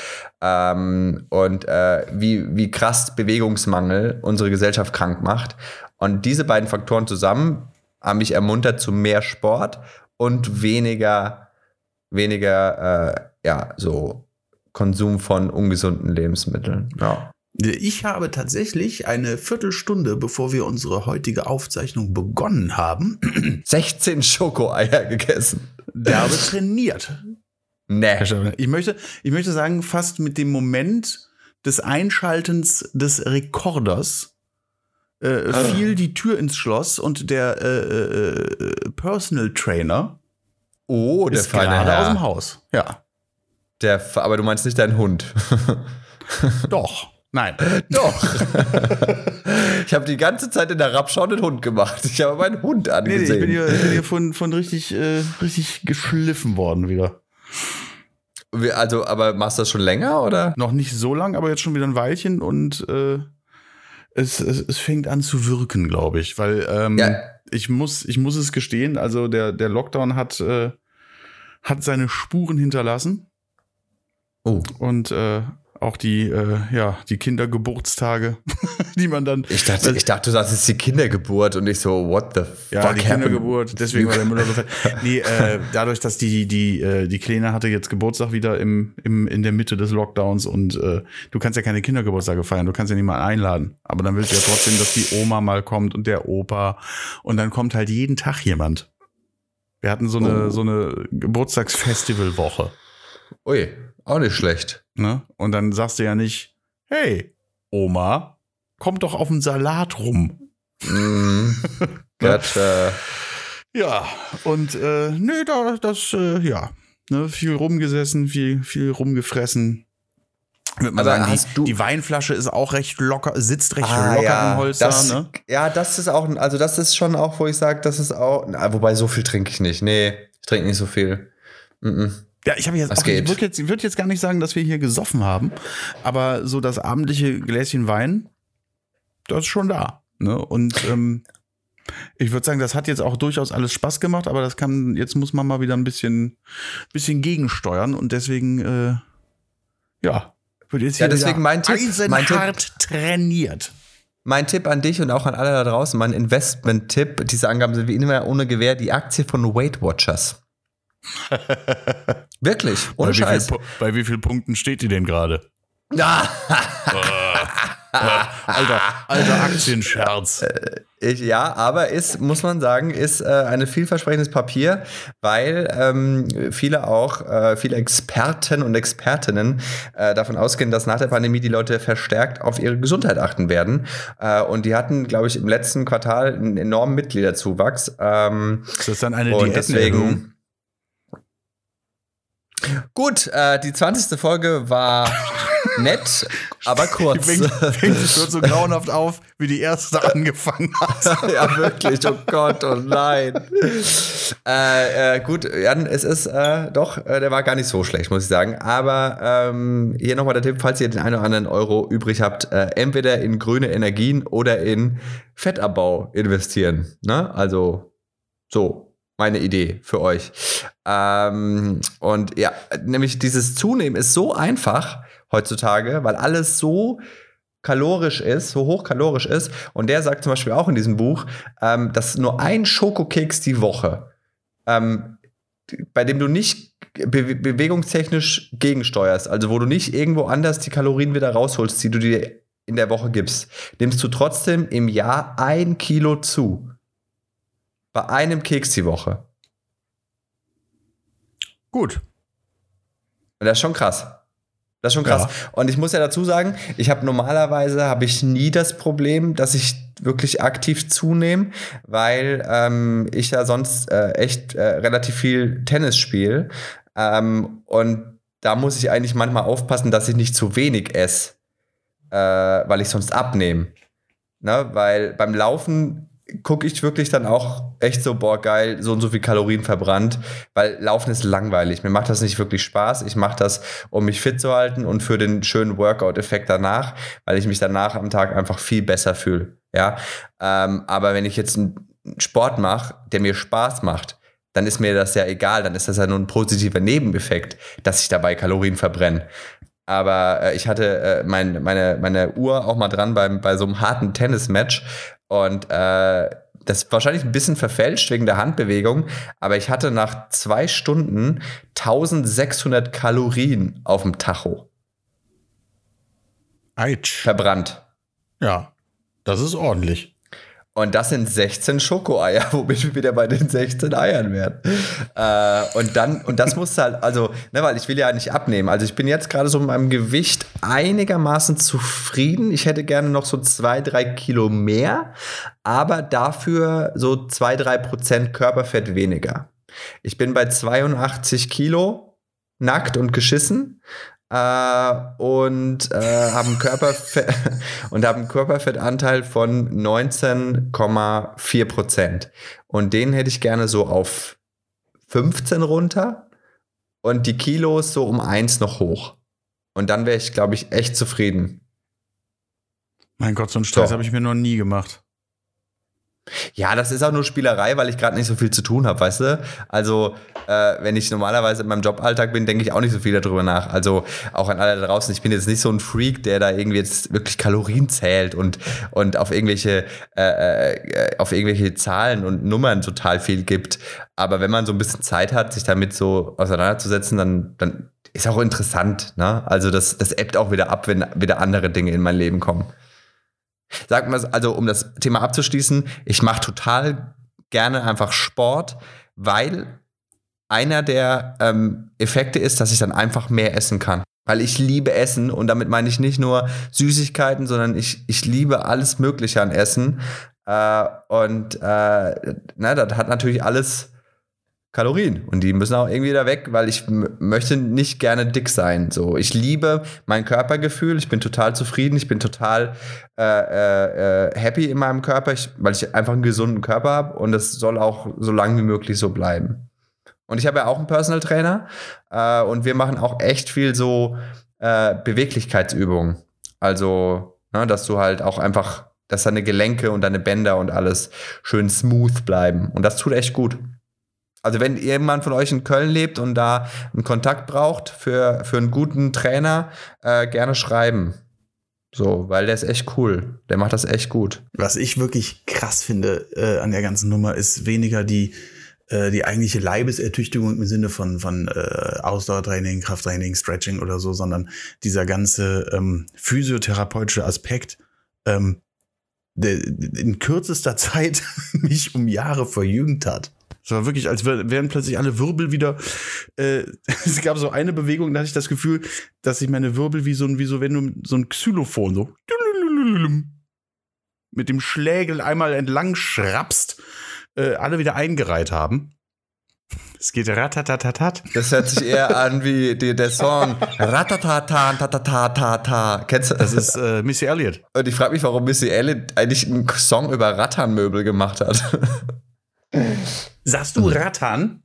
Speaker 2: Ähm, und äh, wie, wie krass Bewegungsmangel unsere Gesellschaft krank macht. Und diese beiden Faktoren zusammen haben mich ermuntert zu mehr Sport und weniger weniger, äh, ja, so Konsum von ungesunden Lebensmitteln. Ja.
Speaker 1: Ich habe tatsächlich eine Viertelstunde, bevor wir unsere heutige Aufzeichnung begonnen haben, (clears throat)
Speaker 2: 16 Schokoeier gegessen.
Speaker 1: derbe trainiert.
Speaker 2: Nee.
Speaker 1: Ich möchte, ich möchte sagen, fast mit dem Moment des Einschaltens des Rekorders äh, fiel die Tür ins Schloss und der äh, äh, äh, Personal Trainer
Speaker 2: Oh, der
Speaker 1: ist gerade aus dem
Speaker 2: Herr.
Speaker 1: Haus. Ja,
Speaker 2: Der, aber du meinst nicht deinen Hund. (laughs)
Speaker 1: doch. Nein. (laughs)
Speaker 2: Doch. ich habe die ganze Zeit in der Rapschau einen Hund gemacht. Ich habe meinen Hund
Speaker 1: Nee, nee,
Speaker 2: angesehen.
Speaker 1: ich bin hier, ich bin hier von, von richtig, äh, richtig geschliffen worden wieder.
Speaker 2: Also, aber machst du das schon länger oder?
Speaker 1: Noch nicht so lang, aber jetzt schon wieder ein Weilchen und äh, es, es, es fängt an zu wirken, glaube ich. Weil ähm,
Speaker 2: Ja.
Speaker 1: ich, muss, ich muss es gestehen, also der, der Lockdown hat, äh, hat seine Spuren hinterlassen
Speaker 2: Oh.
Speaker 1: und äh, auch die, äh, ja, die Kindergeburtstage, (laughs) die man dann.
Speaker 2: Ich dachte, ich dachte, du sagst jetzt die Kindergeburt und ich so, what the
Speaker 1: Ja,
Speaker 2: fuck
Speaker 1: die
Speaker 2: happened?
Speaker 1: Kindergeburt, deswegen war der Müller so fett. (laughs) Nee, äh, dadurch, dass die, die, äh, die Kleine hatte jetzt Geburtstag wieder im, im, in der Mitte des Lockdowns und äh, du kannst ja keine Kindergeburtstage feiern, du kannst ja nicht mal einladen. Aber dann willst du ja trotzdem, dass die Oma mal kommt und der Opa und dann kommt halt jeden Tag jemand. Wir hatten so eine,
Speaker 2: Oh.
Speaker 1: so eine Geburtstagsfestivalwoche.
Speaker 2: Ui, auch nicht schlecht.
Speaker 1: Ne? Und dann sagst du ja nicht, hey, Oma, komm doch auf den Salat rum. (laughs)
Speaker 2: Gott, äh,
Speaker 1: Ja, und äh, nee, da, das, äh, ja, ne, viel rumgesessen, viel, viel rumgefressen. Würde man sagen, die, die Weinflasche ist auch recht locker, sitzt recht
Speaker 2: Ah,
Speaker 1: locker
Speaker 2: ja,
Speaker 1: im Holster,
Speaker 2: das,
Speaker 1: ne?
Speaker 2: Ja, das ist auch, also das ist schon auch, wo ich sage, das ist auch, na, wobei so viel trinke ich nicht. Nee, ich trinke nicht so viel. Mhm.
Speaker 1: Ja, ich habe jetzt, auch, ich würde jetzt, ich würd jetzt gar nicht sagen, dass wir hier gesoffen haben, aber so das abendliche Gläschen Wein, das ist schon da. Ne? Und ähm, ich würde sagen, das hat jetzt auch durchaus alles Spaß gemacht, aber das kann, jetzt muss man mal wieder ein bisschen, bisschen gegensteuern und deswegen, äh, ja, wird jetzt
Speaker 2: Ja,
Speaker 1: hier
Speaker 2: deswegen
Speaker 1: wieder
Speaker 2: mein Tipp- mein Tipp-
Speaker 1: trainiert.
Speaker 2: Mein Tipp an dich und auch an alle da draußen, mein Investment-Tipp, diese Angaben sind wie immer ohne Gewähr, die Aktie von Weight Watchers. (laughs) Wirklich, ohne
Speaker 1: bei, wie viel,
Speaker 2: Scheiß.
Speaker 1: Pu- bei wie vielen Punkten steht die denn gerade?
Speaker 2: Ja,
Speaker 1: Alter, alter Aktienscherz.
Speaker 2: ich, ja, aber ist, muss man sagen, ist äh, ein vielversprechendes Papier, weil ähm, viele auch, äh, viele Experten und Expertinnen äh, davon ausgehen, dass nach der Pandemie die Leute verstärkt auf ihre Gesundheit achten werden. Äh, und die hatten, glaube ich, im letzten Quartal einen enormen Mitgliederzuwachs. Ähm,
Speaker 1: Ist das dann eine Diätenerhöhung?
Speaker 2: Gut, äh, die 20. Folge war nett, aber kurz.
Speaker 1: Fängt, fängt so grauenhaft auf, wie die erste angefangen hat. (laughs)
Speaker 2: ja, wirklich, oh Gott, oh nein. äh, äh, gut, Jan, es ist äh, doch, äh, der war gar nicht so schlecht, muss ich sagen. Aber ähm, hier nochmal der Tipp, falls ihr den einen oder anderen Euro übrig habt, äh, entweder in grüne Energien oder in Fettabbau investieren. Ne? Also so. Meine Idee für euch. Ähm, und ja, nämlich dieses Zunehmen ist so einfach heutzutage, weil alles so kalorisch ist, so hochkalorisch ist. Und der sagt zum Beispiel auch in diesem Buch, ähm, dass nur ein Schokokeks die Woche, ähm, bei dem du nicht be bewegungstechnisch gegensteuerst, also wo du nicht irgendwo anders die Kalorien wieder rausholst, die du dir in der Woche gibst, nimmst du trotzdem im Jahr ein Kilo zu. Bei einem Keks die Woche.
Speaker 1: Gut.
Speaker 2: Und das ist schon krass. Das ist schon krass. Ja. Und ich muss ja dazu sagen, ich habe normalerweise habe ich nie das Problem, dass ich wirklich aktiv zunehme, weil ähm, ich ja sonst äh, echt äh, relativ viel Tennis spiele. Ähm, und da muss ich eigentlich manchmal aufpassen, dass ich nicht zu wenig esse, äh, weil ich sonst abnehme. Ne? Weil beim Laufen gucke ich wirklich dann auch echt so, boah, geil, so und so viel Kalorien verbrannt, weil Laufen ist langweilig. Mir macht das nicht wirklich Spaß. Ich mache das, um mich fit zu halten und für den schönen Workout-Effekt danach, weil ich mich danach am Tag einfach viel besser fühle. Ja, ähm, aber wenn ich jetzt einen Sport mache, der mir Spaß macht, dann ist mir das ja egal, dann ist das ja nur ein positiver Nebeneffekt, dass ich dabei Kalorien verbrenne. Aber äh, ich hatte äh, mein, meine, meine Uhr auch mal dran beim, bei so einem harten Tennismatch und äh, das ist wahrscheinlich ein bisschen verfälscht wegen der Handbewegung, aber ich hatte nach zwei Stunden 1600 Kalorien auf dem Tacho.
Speaker 1: Eitsch.
Speaker 2: Verbrannt.
Speaker 1: Ja, das ist ordentlich.
Speaker 2: Und das sind 16 Schokoeier, (laughs) womit wir wieder bei den 16 Eiern werden. Äh, und dann, und das muss halt, also, ne, weil ich will ja nicht abnehmen. Also ich bin jetzt gerade so mit meinem Gewicht einigermaßen zufrieden. Ich hätte gerne noch so zwei, drei Kilo mehr, aber dafür so zwei, drei Prozent Körperfett weniger. Ich bin bei 82 Kilo nackt und geschissen äh, und äh, haben Körperfett (laughs) und haben Körperfettanteil von 19,4 Prozent. Und den hätte ich gerne so auf 15 runter und die Kilos so um eins noch hoch. Und dann wäre ich, glaube ich, echt zufrieden.
Speaker 1: Mein Gott, so einen Stress habe ich mir noch nie gemacht.
Speaker 2: Ja, das ist auch nur Spielerei, weil ich gerade nicht so viel zu tun habe, weißt du? Also, äh, wenn ich normalerweise in meinem Joballtag bin, denke ich auch nicht so viel darüber nach. Also, auch an alle da draußen, ich bin jetzt nicht so ein Freak, der da irgendwie jetzt wirklich Kalorien zählt und, und auf irgendwelche, äh, äh, auf irgendwelche Zahlen und Nummern total viel gibt. Aber wenn man so ein bisschen Zeit hat, sich damit so auseinanderzusetzen, dann, dann ist auch interessant, ne? Also, das, das ebbt auch wieder ab, wenn wieder andere Dinge in mein Leben kommen. Sag mal, also um das Thema abzuschließen, ich mache total gerne einfach Sport, weil einer der ähm, Effekte ist, dass ich dann einfach mehr essen kann. Weil ich liebe Essen und damit meine ich nicht nur Süßigkeiten, sondern ich, ich liebe alles Mögliche an Essen. Äh, und äh, na, das hat natürlich alles Kalorien und die müssen auch irgendwie da weg, weil ich möchte nicht gerne dick sein. So, ich liebe mein Körpergefühl, ich bin total zufrieden, ich bin total äh, äh, äh, happy in meinem Körper, ich, weil ich einfach einen gesunden Körper habe und das soll auch so lange wie möglich so bleiben. Und ich habe ja auch einen Personal Trainer äh, und wir machen auch echt viel so äh, Beweglichkeitsübungen. Also, ne, dass du halt auch einfach, dass deine Gelenke und deine Bänder und alles schön smooth bleiben. Und das tut echt gut. Also wenn jemand von euch in Köln lebt und da einen Kontakt braucht für, für einen guten Trainer, äh, gerne schreiben. So, weil der ist echt cool. Der macht das echt gut.
Speaker 1: Was ich wirklich krass finde äh, an der ganzen Nummer ist weniger die, äh, die eigentliche Leibesertüchtigung im Sinne von, von äh, Ausdauertraining, Krafttraining, Stretching oder so, sondern dieser ganze ähm, physiotherapeutische Aspekt, ähm, der in kürzester (laughs) Zeit mich um Jahre verjüngt hat. Es war wirklich, als wären plötzlich alle Wirbel wieder. Äh, (laughs) es gab so eine Bewegung, da hatte ich das Gefühl, dass sich meine Wirbel wie so ein, wie so, wenn du so ein Xylophon so mit dem Schlägel einmal entlang schrappst, äh, alle wieder eingereiht haben. Es geht ratatatatat.
Speaker 2: Das hört sich eher an wie die, der Song ratatata tatatata. Kennst du?
Speaker 1: Das ist äh, Missy Elliott.
Speaker 2: Und ich frage mich, warum Missy Elliott eigentlich einen Song über Rattanmöbel gemacht hat.
Speaker 1: Sagst du mhm. Rattan?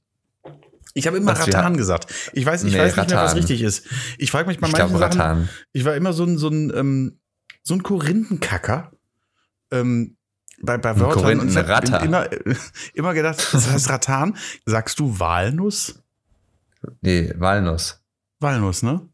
Speaker 1: Ich habe immer was Rattan gesagt. Ich weiß, ich nee, weiß nicht mehr, was richtig ist. Ich frage mich bei manchen glaub, Sachen. Rattan. Ich war immer so ein, so ein, ähm, so ein Korinthenkacker. Ähm, bei, bei Wörtern und ich hab immer, (laughs) immer gedacht, das heißt Rattan. Sagst du Walnuss?
Speaker 2: Nee, Walnuss.
Speaker 1: Walnuss, ne?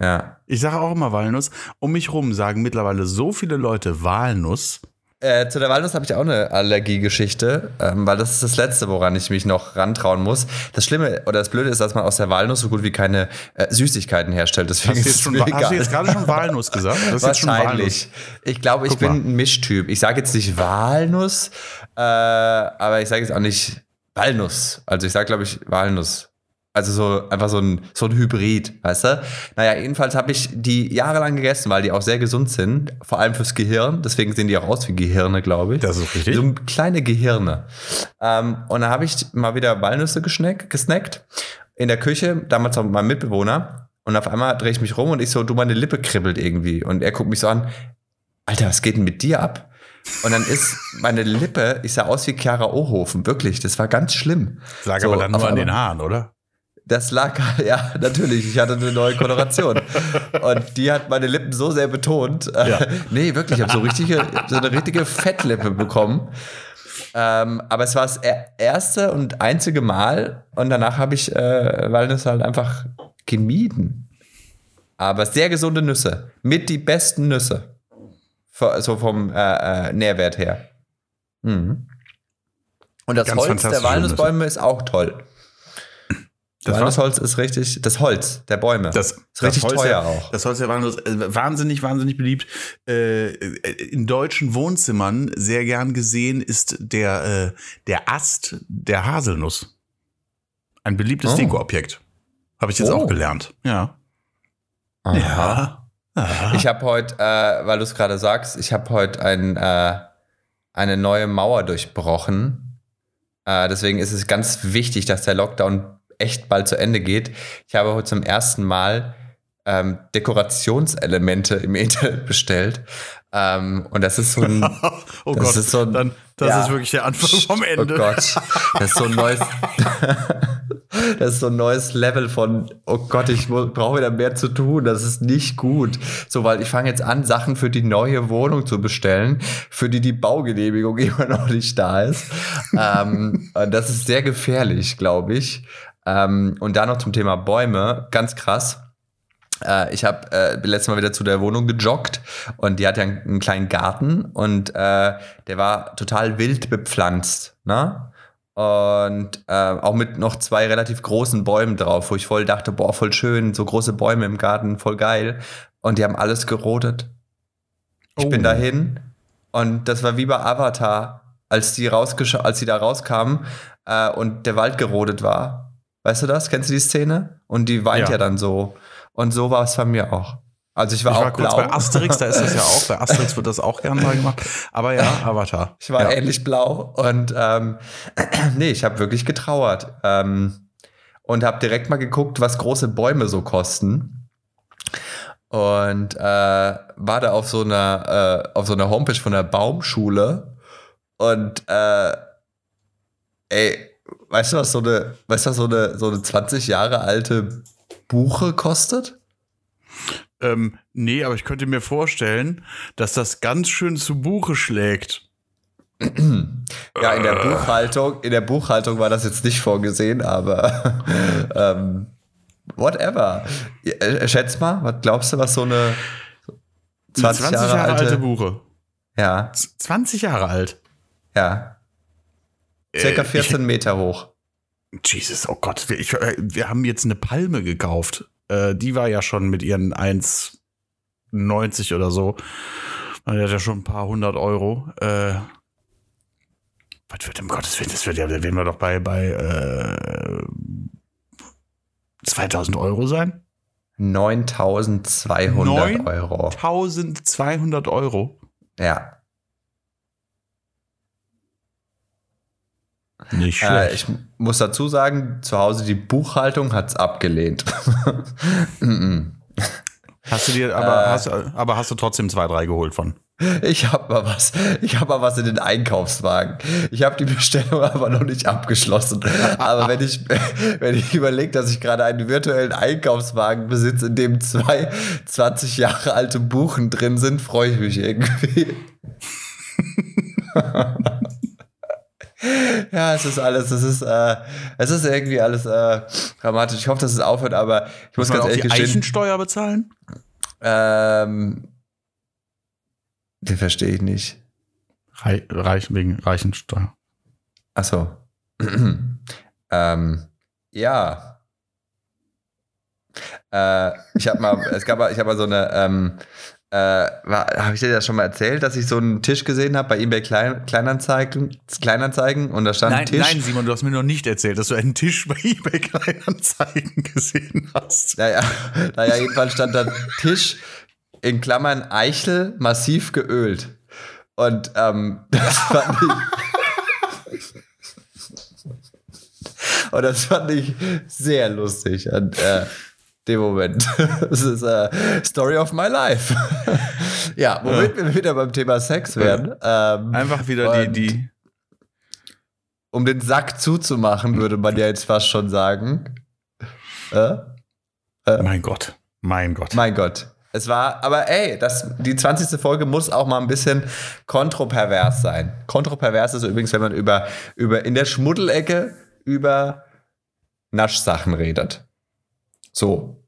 Speaker 2: Ja.
Speaker 1: Ich sage auch immer Walnuss. Um mich rum sagen mittlerweile so viele Leute Walnuss.
Speaker 2: Äh, zu der Walnuss habe ich auch eine Allergiegeschichte, ähm, weil das ist das Letzte, woran ich mich noch rantrauen muss. Das Schlimme oder das Blöde ist, dass man aus der Walnuss so gut wie keine äh, Süßigkeiten herstellt. Deswegen
Speaker 1: Hast du,
Speaker 2: ist
Speaker 1: jetzt schon, hast du jetzt gerade schon Walnuss gesagt? Das ist jetzt schon
Speaker 2: Wahrscheinlich. Ich glaube, ich
Speaker 1: Guck
Speaker 2: bin
Speaker 1: mal.
Speaker 2: ein Mischtyp. Ich sage jetzt nicht Walnuss, äh, aber ich sage jetzt auch nicht Walnuss. Also ich sage, glaube ich, Walnuss. Also so einfach so ein, so ein Hybrid, weißt du? Naja, jedenfalls habe ich die jahrelang gegessen, weil die auch sehr gesund sind, vor allem fürs Gehirn. Deswegen sehen die auch aus wie Gehirne, glaube ich.
Speaker 1: Das ist richtig.
Speaker 2: So kleine Gehirne. Ähm, und da habe ich mal wieder Walnüsse geschneck, gesnackt in der Küche, damals auch mit meinem Mitbewohner. Und auf einmal drehe ich mich rum und ich so, du, meine Lippe kribbelt irgendwie. Und er guckt mich so an, Alter, was geht denn mit dir ab? Und dann ist meine Lippe, ich sah aus wie Chiara Ohofen, wirklich, das war ganz schlimm.
Speaker 1: Sag
Speaker 2: So,
Speaker 1: aber dann nur an den Haaren, oder?
Speaker 2: Das lag, (laughs) ja, natürlich. Ich hatte eine neue Koloration. Und die hat meine Lippen so sehr betont.
Speaker 1: Ja. (laughs)
Speaker 2: nee, wirklich, ich habe so, richtige, so eine richtige Fettlippe bekommen. Ähm, aber es war das er- erste und einzige Mal. Und danach habe ich äh, Walnüsse halt einfach gemieden. Aber sehr gesunde Nüsse. Mit die besten Nüsse. So vom äh, äh, Nährwert her. Mhm. Und das
Speaker 1: Ganz
Speaker 2: Holz der Walnussbäume ist auch toll.
Speaker 1: Das
Speaker 2: Walnussholz ist richtig, das Holz der Bäume.
Speaker 1: das,
Speaker 2: ist richtig
Speaker 1: das Holz
Speaker 2: teuer auch.
Speaker 1: Das Holz der Walnuss, äh, wahnsinnig, wahnsinnig beliebt. Äh, in deutschen Wohnzimmern sehr gern gesehen ist der, äh, der Ast der Haselnuss. Ein beliebtes
Speaker 2: Oh.
Speaker 1: Dekoobjekt. Habe ich jetzt
Speaker 2: Oh.
Speaker 1: auch gelernt. Ja.
Speaker 2: Aha.
Speaker 1: Ja. Aha.
Speaker 2: Ich habe heute, äh, weil du es gerade sagst, ich habe heute ein, äh, eine neue Mauer durchbrochen. Äh, deswegen ist es ganz wichtig, dass der Lockdown echt bald zu Ende geht. Ich habe heute zum ersten Mal ähm, Dekorationselemente im Internet (laughs) bestellt. Ähm, und das ist so ein. (laughs)
Speaker 1: oh
Speaker 2: das
Speaker 1: Gott,
Speaker 2: ist so ein-
Speaker 1: dann, das
Speaker 2: ja.
Speaker 1: ist wirklich der Anfang vom Ende.
Speaker 2: Oh Gott, das ist so ein neues, (laughs) das ist so ein neues Level von, oh Gott, ich brauche wieder mehr zu tun, das ist nicht gut. So, weil ich fange jetzt an, Sachen für die neue Wohnung zu bestellen, für die die Baugenehmigung immer noch nicht da ist. ähm, und das ist sehr gefährlich, glaube ich. Ähm, und dann noch zum Thema Bäume, ganz krass. Äh, ich habe äh, letztes Mal wieder zu der Wohnung gejoggt und die hat ja einen, einen kleinen Garten und äh, der war total wild bepflanzt. Ne? Und äh, auch mit noch zwei relativ großen Bäumen drauf, wo ich voll dachte, boah, voll schön, so große Bäume im Garten, voll geil. Und die haben alles gerodet. Ich
Speaker 1: Oh.
Speaker 2: bin dahin und das war wie bei Avatar, als die, als die da rauskamen äh, und der Wald gerodet war. Weißt du das? Kennst du die Szene? Und die weint ja,
Speaker 1: Ja.
Speaker 2: dann so. Und so war es bei mir auch. Also ich war
Speaker 1: Ich
Speaker 2: auch
Speaker 1: war kurz
Speaker 2: blau.
Speaker 1: bei Asterix, da ist das ja auch. Bei Asterix wird das auch gern mal (laughs) gemacht. Aber ja, Avatar.
Speaker 2: Ich war
Speaker 1: ja.
Speaker 2: ähnlich blau und ähm, (clears throat) nee, ich habe wirklich getrauert ähm, und habe direkt mal geguckt, was große Bäume so kosten und äh, war da auf so einer äh, auf so einer Homepage von der Baumschule und äh, ey, weißt du was so eine, weißt du was so eine so eine 20 Jahre alte Buche kostet?
Speaker 1: Ähm, nee, aber ich könnte mir vorstellen, dass das ganz schön zu Buche schlägt. (clears throat)
Speaker 2: Ja, in der Buchhaltung, in der Buchhaltung war das jetzt nicht vorgesehen, aber (laughs) ähm, whatever. Äh, Schätz mal, was glaubst du, was so eine 20, Jahre, alte,
Speaker 1: Buche.
Speaker 2: ja,
Speaker 1: Z- 20 Jahre alt.
Speaker 2: ja, circa
Speaker 1: Äh,
Speaker 2: 14 Meter hoch.
Speaker 1: Ich, Jesus, oh Gott, wir, ich, äh, wir haben jetzt eine Palme gekauft. Äh, die war ja schon mit ihren 1,90 oder so. Die hat ja schon ein paar hundert Euro. Äh, was wird um Gottes Willen, das wird ja, da werden wir doch bei, bei äh, 2000 Euro sein?
Speaker 2: 9200 Euro.
Speaker 1: 1200 Euro.
Speaker 2: Ja.
Speaker 1: Nicht
Speaker 2: Äh, ich muss dazu sagen, zu Hause die Buchhaltung hat es abgelehnt. (laughs)
Speaker 1: Hast du dir, aber,
Speaker 2: äh,
Speaker 1: hast, aber hast du trotzdem zwei, drei geholt von?
Speaker 2: Ich habe mal was. Ich habe mal was in den Einkaufswagen. Ich habe die Bestellung aber noch nicht abgeschlossen. Aber wenn ich (laughs) wenn ich überlege, dass ich gerade einen virtuellen Einkaufswagen besitze, in dem zwei 20 Jahre alte Buchen drin sind, freue ich mich irgendwie. (laughs) ja, es ist alles, es ist, äh, es ist irgendwie alles äh, dramatisch. Ich hoffe, dass es aufhört, aber ich muss,
Speaker 1: Muss man
Speaker 2: ganz
Speaker 1: auch
Speaker 2: ehrlich
Speaker 1: die
Speaker 2: gestehen.
Speaker 1: Eichensteuer bezahlen?
Speaker 2: Ähm, den verstehe ich nicht.
Speaker 1: Rei Reich, wegen Reichensteuer.
Speaker 2: Ach so. (clears throat) ähm, ja. Äh, ich habe mal, es gab mal, ich habe mal so eine, ähm, äh, habe ich dir das schon mal erzählt, dass ich so einen Tisch gesehen habe bei eBay Klein, Kleinanzeigen, Kleinanzeigen und da stand ein
Speaker 1: Nein,
Speaker 2: Tisch.
Speaker 1: nein, Simon, du hast mir noch nicht erzählt, dass du einen Tisch bei eBay Kleinanzeigen gesehen hast.
Speaker 2: Naja, naja, jedenfalls stand da Tisch in Klammern Eichel massiv geölt. Und ähm, (laughs) das fand ich. (laughs) Und das fand ich sehr lustig an äh, dem Moment. (laughs) Das ist äh, Story of my life. (laughs) ja, womit wir wieder beim Thema Sex werden. Ähm,
Speaker 1: Einfach wieder die, die.
Speaker 2: Um den Sack zuzumachen, würde man ja jetzt fast schon sagen. Äh?
Speaker 1: Mein Gott. Mein Gott.
Speaker 2: Mein Gott. Es war, aber ey, das, die 20. Folge muss auch mal ein bisschen kontropervers sein. Kontropervers ist übrigens, wenn man über, über in der Schmuddelecke über Naschsachen redet. So.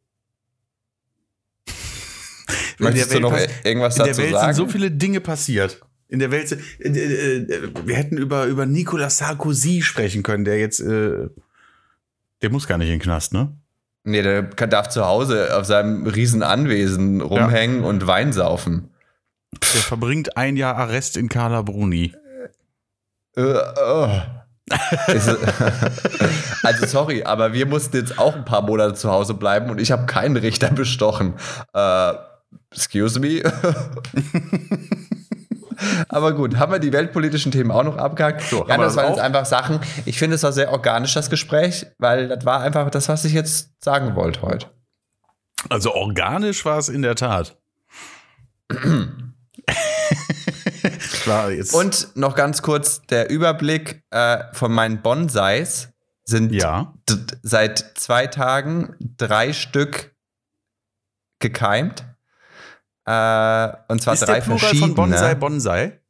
Speaker 1: In der
Speaker 2: Möchtest du
Speaker 1: Welt
Speaker 2: noch
Speaker 1: pass-
Speaker 2: irgendwas
Speaker 1: In der
Speaker 2: dazu
Speaker 1: Welt
Speaker 2: sagen?
Speaker 1: sind so viele Dinge passiert. In der Welt, sind- äh, wir hätten über, über Nicolas Sarkozy sprechen können, der jetzt, äh, der muss gar nicht in den Knast, ne?
Speaker 2: nee, der kann, darf zu Hause auf seinem riesen Anwesen rumhängen und Wein saufen.
Speaker 1: Der verbringt ein Jahr Arrest in Carla Bruni.
Speaker 2: Äh, äh. (laughs) Also sorry, aber wir mussten jetzt auch ein paar Monate zu Hause bleiben und ich habe keinen Richter bestochen. Äh, excuse me. (laughs) aber gut, haben wir die weltpolitischen Themen auch noch abgehakt?
Speaker 1: So,
Speaker 2: ja, das
Speaker 1: das
Speaker 2: waren jetzt
Speaker 1: auch?
Speaker 2: einfach Sachen. Ich finde, es war sehr organisch, das Gespräch, weil das war einfach das, was ich jetzt sagen wollte heute.
Speaker 1: Also organisch war es in der Tat. (clears throat) Klar, jetzt.
Speaker 2: Und noch ganz kurz der Überblick äh, von meinen Bonsais sind
Speaker 1: ja.
Speaker 2: seit zwei Tagen drei Stück gekeimt. Äh, und zwar
Speaker 1: ist
Speaker 2: drei
Speaker 1: der Plural
Speaker 2: verschiedene.
Speaker 1: von Bonsai Bonsai?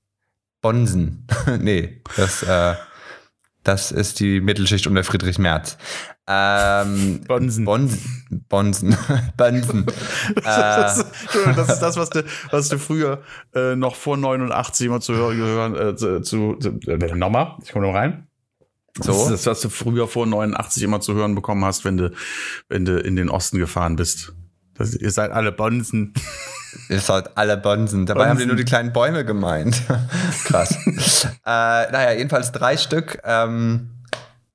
Speaker 2: Bonsen. (laughs) nee, das, äh, das ist die Mittelschicht der Friedrich Merz. Ähm,
Speaker 1: Bonsen.
Speaker 2: Bonsen. Bonsen. (laughs) Bonsen.
Speaker 1: Das, das ist das, was du, was du früher äh, noch vor 89 immer zu hören, gehören, äh, zu, zu, äh, nochmal, ich komme noch rein.
Speaker 2: So.
Speaker 1: Das ist das, was du früher vor 89 immer zu hören bekommen hast, wenn du, wenn du in den Osten gefahren bist. Das, ihr seid alle Bonsen. (laughs)
Speaker 2: Ihr seid alle Bonsen. Dabei haben die
Speaker 1: Bonsen.
Speaker 2: nur die kleinen Bäume gemeint. (laughs) Krass. äh, naja, jedenfalls drei Stück. Ähm,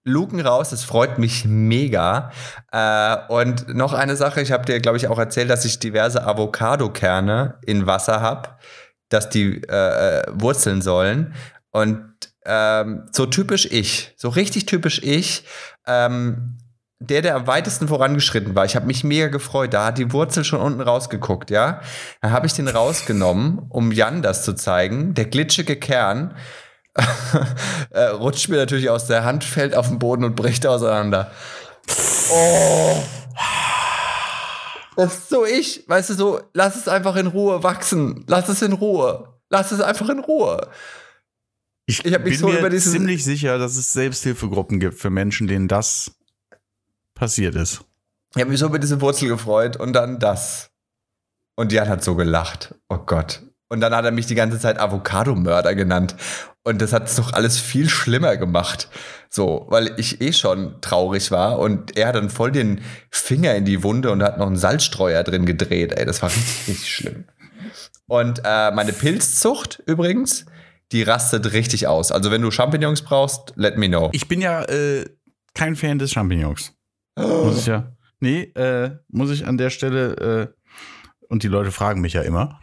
Speaker 2: Luken raus, das freut mich mega. Äh, und noch eine Sache, ich habe dir, glaube ich, auch erzählt, dass ich diverse Avocado-Kerne in Wasser habe, dass die äh, äh, wurzeln sollen. Und ähm, so typisch ich, so richtig typisch ich, ähm, der, der am weitesten vorangeschritten war, ich habe mich mega gefreut, da hat die Wurzel schon unten rausgeguckt, ja. Dann habe ich den rausgenommen, um Jan das zu zeigen. Der glitschige Kern (laughs) rutscht mir natürlich aus der Hand, fällt auf den Boden und bricht auseinander. Oh. Das ist so ich, weißt du, so, lass es einfach in Ruhe wachsen. Lass es in Ruhe. Lass es einfach in Ruhe.
Speaker 1: Ich,
Speaker 2: Ich
Speaker 1: bin
Speaker 2: so
Speaker 1: mir ziemlich sicher, dass es Selbsthilfegruppen gibt für Menschen, denen das passiert ist.
Speaker 2: Ich habe mich so über diese Wurzel gefreut und dann das. Und Jan hat so gelacht. Oh Gott. Und dann hat er mich die ganze Zeit Avocado-Mörder genannt. Und das hat es doch alles viel schlimmer gemacht. So, weil ich eh schon traurig war und er hat dann voll den Finger in die Wunde und hat noch einen Salzstreuer drin gedreht. Ey, das war richtig, (laughs) schlimm. Und äh, meine Pilzzucht übrigens, die rastet richtig aus. Also wenn du Champignons brauchst, let me know.
Speaker 1: Ich bin ja äh, kein Fan des Champignons. (gasps) Muss ich ja. Nee, äh, muss ich an der Stelle, äh, und die Leute fragen mich ja immer,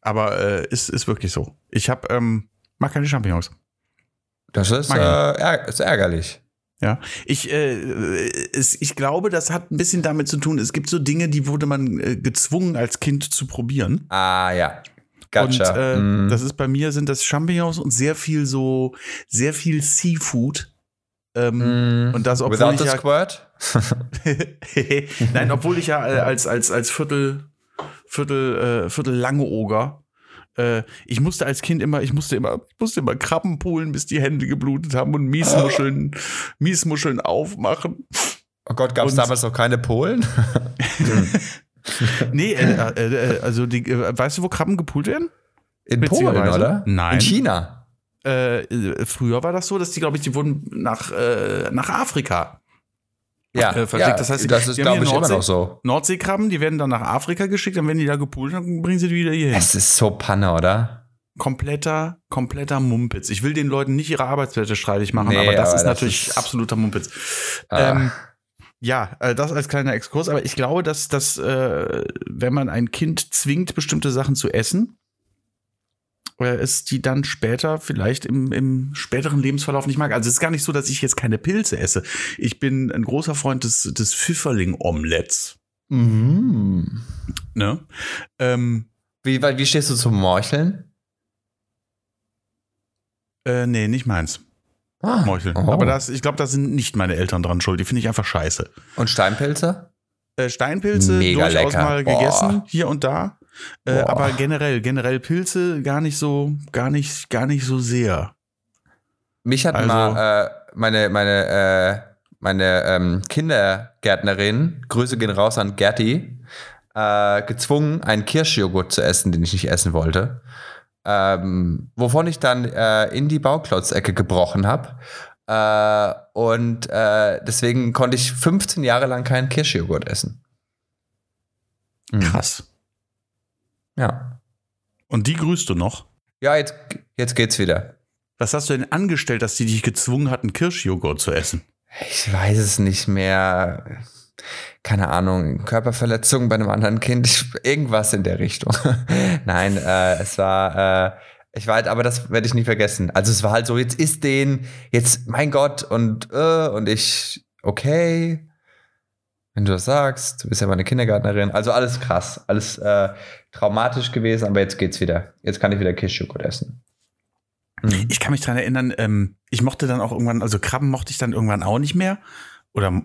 Speaker 1: aber äh, ist, ist wirklich so. Ich hab, ähm, mag keine Champignons.
Speaker 2: Das ist, äh, ärg- ist ärgerlich.
Speaker 1: Ja, ich, äh, es, ich glaube, das hat ein bisschen damit zu tun. Es gibt so Dinge, die wurde man äh, gezwungen als Kind zu probieren.
Speaker 2: Ah, ja. Gotcha.
Speaker 1: Und äh,
Speaker 2: Mm.
Speaker 1: das ist bei mir sind das Champignons und sehr viel so, sehr viel Seafood. Ähm,
Speaker 2: Mm.
Speaker 1: und das, obwohl
Speaker 2: Without
Speaker 1: ich
Speaker 2: the
Speaker 1: ja-
Speaker 2: squirt? (laughs) (laughs)
Speaker 1: Nein, obwohl ich ja äh, als, als, als Viertel, Viertel, äh, Viertel lange Oger Äh, ich musste als Kind immer, ich musste immer, ich musste immer Krabben polen, bis die Hände geblutet haben und Miesmuscheln, (laughs) Miesmuscheln aufmachen.
Speaker 2: Oh Gott, gab es damals noch keine Polen? (laughs)
Speaker 1: nee, äh, äh, äh, also die, äh, weißt du, wo Krabben gepult werden?
Speaker 2: In Polen, oder?
Speaker 1: Nein.
Speaker 2: In China.
Speaker 1: Äh, früher war das so, dass die, glaube ich, die wurden nach, äh, nach Afrika
Speaker 2: ja,
Speaker 1: äh.
Speaker 2: Ja,
Speaker 1: das heißt,
Speaker 2: das ist, glaube ich, immer noch so.
Speaker 1: Nordseekrabben, die werden dann nach Afrika geschickt, dann werden die da gepult, dann bringen sie die wieder hier hin.
Speaker 2: Es ist so Panne, oder?
Speaker 1: Kompletter, kompletter Mumpitz. Ich will den Leuten nicht ihre Arbeitsplätze streitig machen,
Speaker 2: Nee,
Speaker 1: aber das
Speaker 2: aber
Speaker 1: ist
Speaker 2: das
Speaker 1: natürlich
Speaker 2: ist-
Speaker 1: absoluter Mumpitz.
Speaker 2: Ah.
Speaker 1: Ähm, ja, äh, das als kleiner Exkurs, aber ich glaube, dass, dass äh, wenn man ein Kind zwingt, bestimmte Sachen zu essen, es die dann später vielleicht im, im späteren Lebensverlauf nicht mag. Also es ist gar nicht so, dass ich jetzt keine Pilze esse. Ich bin ein großer Freund des, des Pfifferling-Omelettes.
Speaker 2: Mhm.
Speaker 1: Ne? Ähm,
Speaker 2: Wie, wie stehst du zum Morcheln?
Speaker 1: äh, nee, nicht meins.
Speaker 2: Ah.
Speaker 1: Meucheln.
Speaker 2: Oh.
Speaker 1: Aber das, ich glaube, da sind nicht meine Eltern dran schuld. Die finde ich einfach scheiße.
Speaker 2: Und Steinpilze?
Speaker 1: Äh, Steinpilze
Speaker 2: Mega
Speaker 1: durchaus
Speaker 2: lecker.
Speaker 1: mal
Speaker 2: Boah.
Speaker 1: gegessen, hier und da. Äh, aber generell, generell Pilze gar nicht so, gar nicht, gar nicht so sehr.
Speaker 2: Mich hat
Speaker 1: Also-
Speaker 2: mal äh, meine, meine, äh, meine ähm, Kindergärtnerin, Grüße gehen raus an Gerti, äh, gezwungen, einen Kirschjoghurt zu essen, den ich nicht essen wollte. Ähm, wovon ich dann äh, in die Bauklotzecke gebrochen habe. Äh, und äh, deswegen konnte ich 15 Jahre lang keinen Kirschjoghurt essen. Mhm.
Speaker 1: Krass.
Speaker 2: Ja.
Speaker 1: Und die grüßt du noch?
Speaker 2: Ja, jetzt, jetzt geht's wieder.
Speaker 1: Was hast du denn angestellt, dass die dich gezwungen hatten, Kirschjoghurt zu essen?
Speaker 2: Ich weiß es nicht mehr. Keine Ahnung, Körperverletzung bei einem anderen Kind, irgendwas in der Richtung. (laughs) Nein, äh, es war, äh, ich war halt, aber das werde ich nie vergessen. Also es war halt so, jetzt ist den, jetzt, mein Gott, und, äh, und ich, okay, wenn du das sagst, du bist ja meine Kindergärtnerin. Also alles krass, alles äh, traumatisch gewesen, aber jetzt geht's wieder. Jetzt kann ich wieder Kirschjoghurt essen. Mhm.
Speaker 1: Ich kann mich dran erinnern, ähm, ich mochte dann auch irgendwann, also Krabben mochte ich dann irgendwann auch nicht mehr. Oder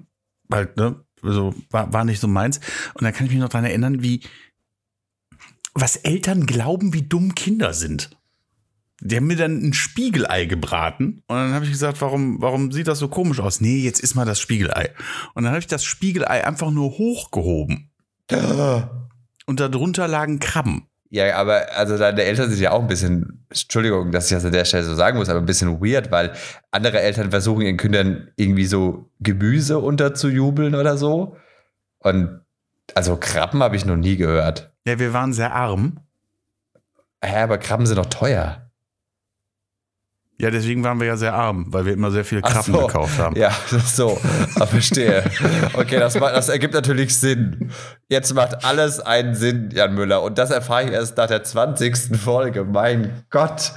Speaker 1: halt, ne? Also war, war nicht so meins. Und dann kann ich mich noch dran erinnern, wie was Eltern glauben, wie dumm Kinder sind. Die haben mir dann ein Spiegelei gebraten und dann habe ich gesagt, warum, warum sieht das so komisch aus? Nee, jetzt isst mal das Spiegelei. Und dann habe ich das Spiegelei einfach nur hochgehoben und darunter lagen Krabben.
Speaker 2: Ja, aber also deine Eltern sind ja auch ein bisschen, Entschuldigung, dass ich das an der Stelle so sagen muss, aber ein bisschen weird, weil andere Eltern versuchen ihren Kindern irgendwie so Gemüse unterzujubeln oder so. Und also Krabben habe ich noch nie gehört.
Speaker 1: Ja, wir waren sehr arm.
Speaker 2: Hä, aber Krabben sind doch teuer.
Speaker 1: Ja, deswegen waren wir ja sehr arm, weil wir immer sehr viele Krabben
Speaker 2: so.
Speaker 1: gekauft haben.
Speaker 2: Ja, (laughs) so, ah, verstehe. Okay, das, macht, das ergibt natürlich Sinn. Jetzt macht alles einen Sinn, Jan Müller. Und das erfahre ich erst nach der 20. Folge. Mein Gott.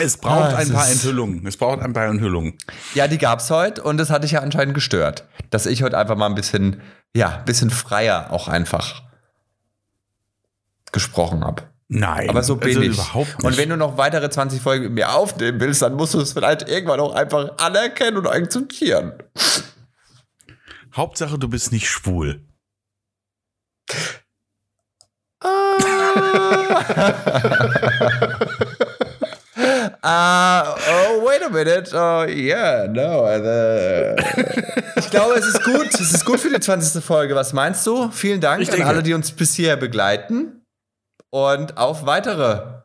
Speaker 1: Es braucht
Speaker 2: Ah,
Speaker 1: ein
Speaker 2: es
Speaker 1: paar Enthüllungen. Es braucht ein paar Enthüllungen.
Speaker 2: Ja, die gab's heute und das hatte ich ja anscheinend gestört. Dass ich heute einfach mal ein bisschen, ja, ein bisschen freier auch einfach gesprochen habe.
Speaker 1: Nein.
Speaker 2: Aber so bin
Speaker 1: also
Speaker 2: ich.
Speaker 1: Überhaupt nicht.
Speaker 2: Und wenn du noch weitere 20 Folgen mit mir aufnehmen willst, dann musst du es vielleicht irgendwann auch einfach anerkennen und akzeptieren.
Speaker 1: Hauptsache, du bist nicht schwul.
Speaker 2: Ah, (laughs) oh, wait a minute. Oh, yeah, no. Uh, ich glaube, es ist gut. Es ist gut für die 20. Folge. Was meinst du? Vielen Dank an alle, die uns bis hierher begleiten. Und auf weitere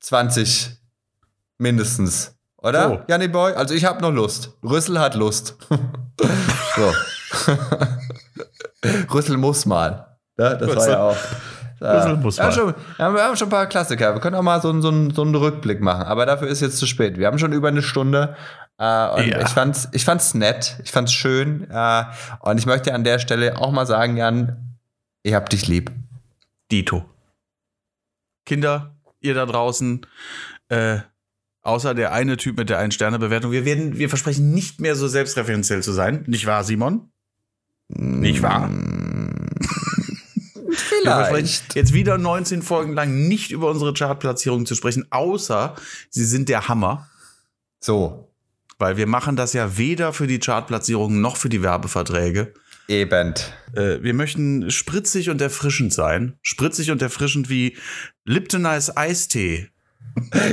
Speaker 2: 20 mindestens. Oder?
Speaker 1: So.
Speaker 2: Janni Boy? Also ich habe noch Lust. Rüssel hat Lust. (laughs) so. (laughs) Rüssel muss mal. Ne? Das war
Speaker 1: Rüssel-
Speaker 2: ja auch. (laughs)
Speaker 1: Rüssel muss
Speaker 2: ja,
Speaker 1: mal.
Speaker 2: Ja, wir haben schon ein paar Klassiker. Wir können auch mal so, einen- so, so einen Rückblick machen. Aber dafür ist jetzt zu spät. Wir haben schon über eine Stunde. Äh, und
Speaker 1: Ja.
Speaker 2: ich fand's, ich fand's nett. Ich fand's schön. Äh, und ich möchte an der Stelle auch mal sagen, Jan, ich hab dich lieb.
Speaker 1: Dito. Kinder, ihr da draußen, äh, außer der eine Typ mit der Ein-Sterne-Bewertung, wir werden, wir versprechen nicht mehr so selbstreferenziell zu sein. Nicht wahr, Simon? Nicht wahr? (laughs)
Speaker 2: Vielleicht.
Speaker 1: jetzt wieder 19 Folgen lang nicht über unsere Chartplatzierung zu sprechen, außer sie sind der Hammer.
Speaker 2: So.
Speaker 1: Weil wir machen das ja weder für die Chartplatzierungen noch für die Werbeverträge.
Speaker 2: Eben.
Speaker 1: Äh, wir möchten spritzig und erfrischend sein. Spritzig und erfrischend wie Lipton Ice Eistee.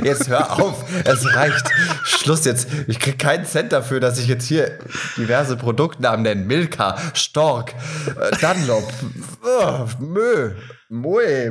Speaker 2: Jetzt hör auf, es reicht. Schluss jetzt. Ich krieg keinen Cent dafür, dass ich jetzt hier diverse Produktnamen nenne. Milka, Stork, äh, Dunlop, Mö, Moe.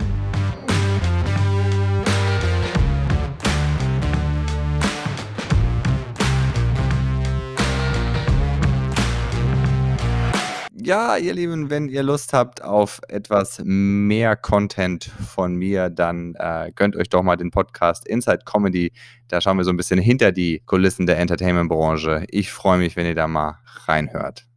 Speaker 2: Ja, ihr Lieben, wenn ihr Lust habt auf etwas mehr Content von mir, dann äh, gönnt euch doch mal den Podcast Inside Comedy. Da schauen wir so ein bisschen hinter die Kulissen der Entertainment-Branche. Ich freue mich, wenn ihr da mal reinhört.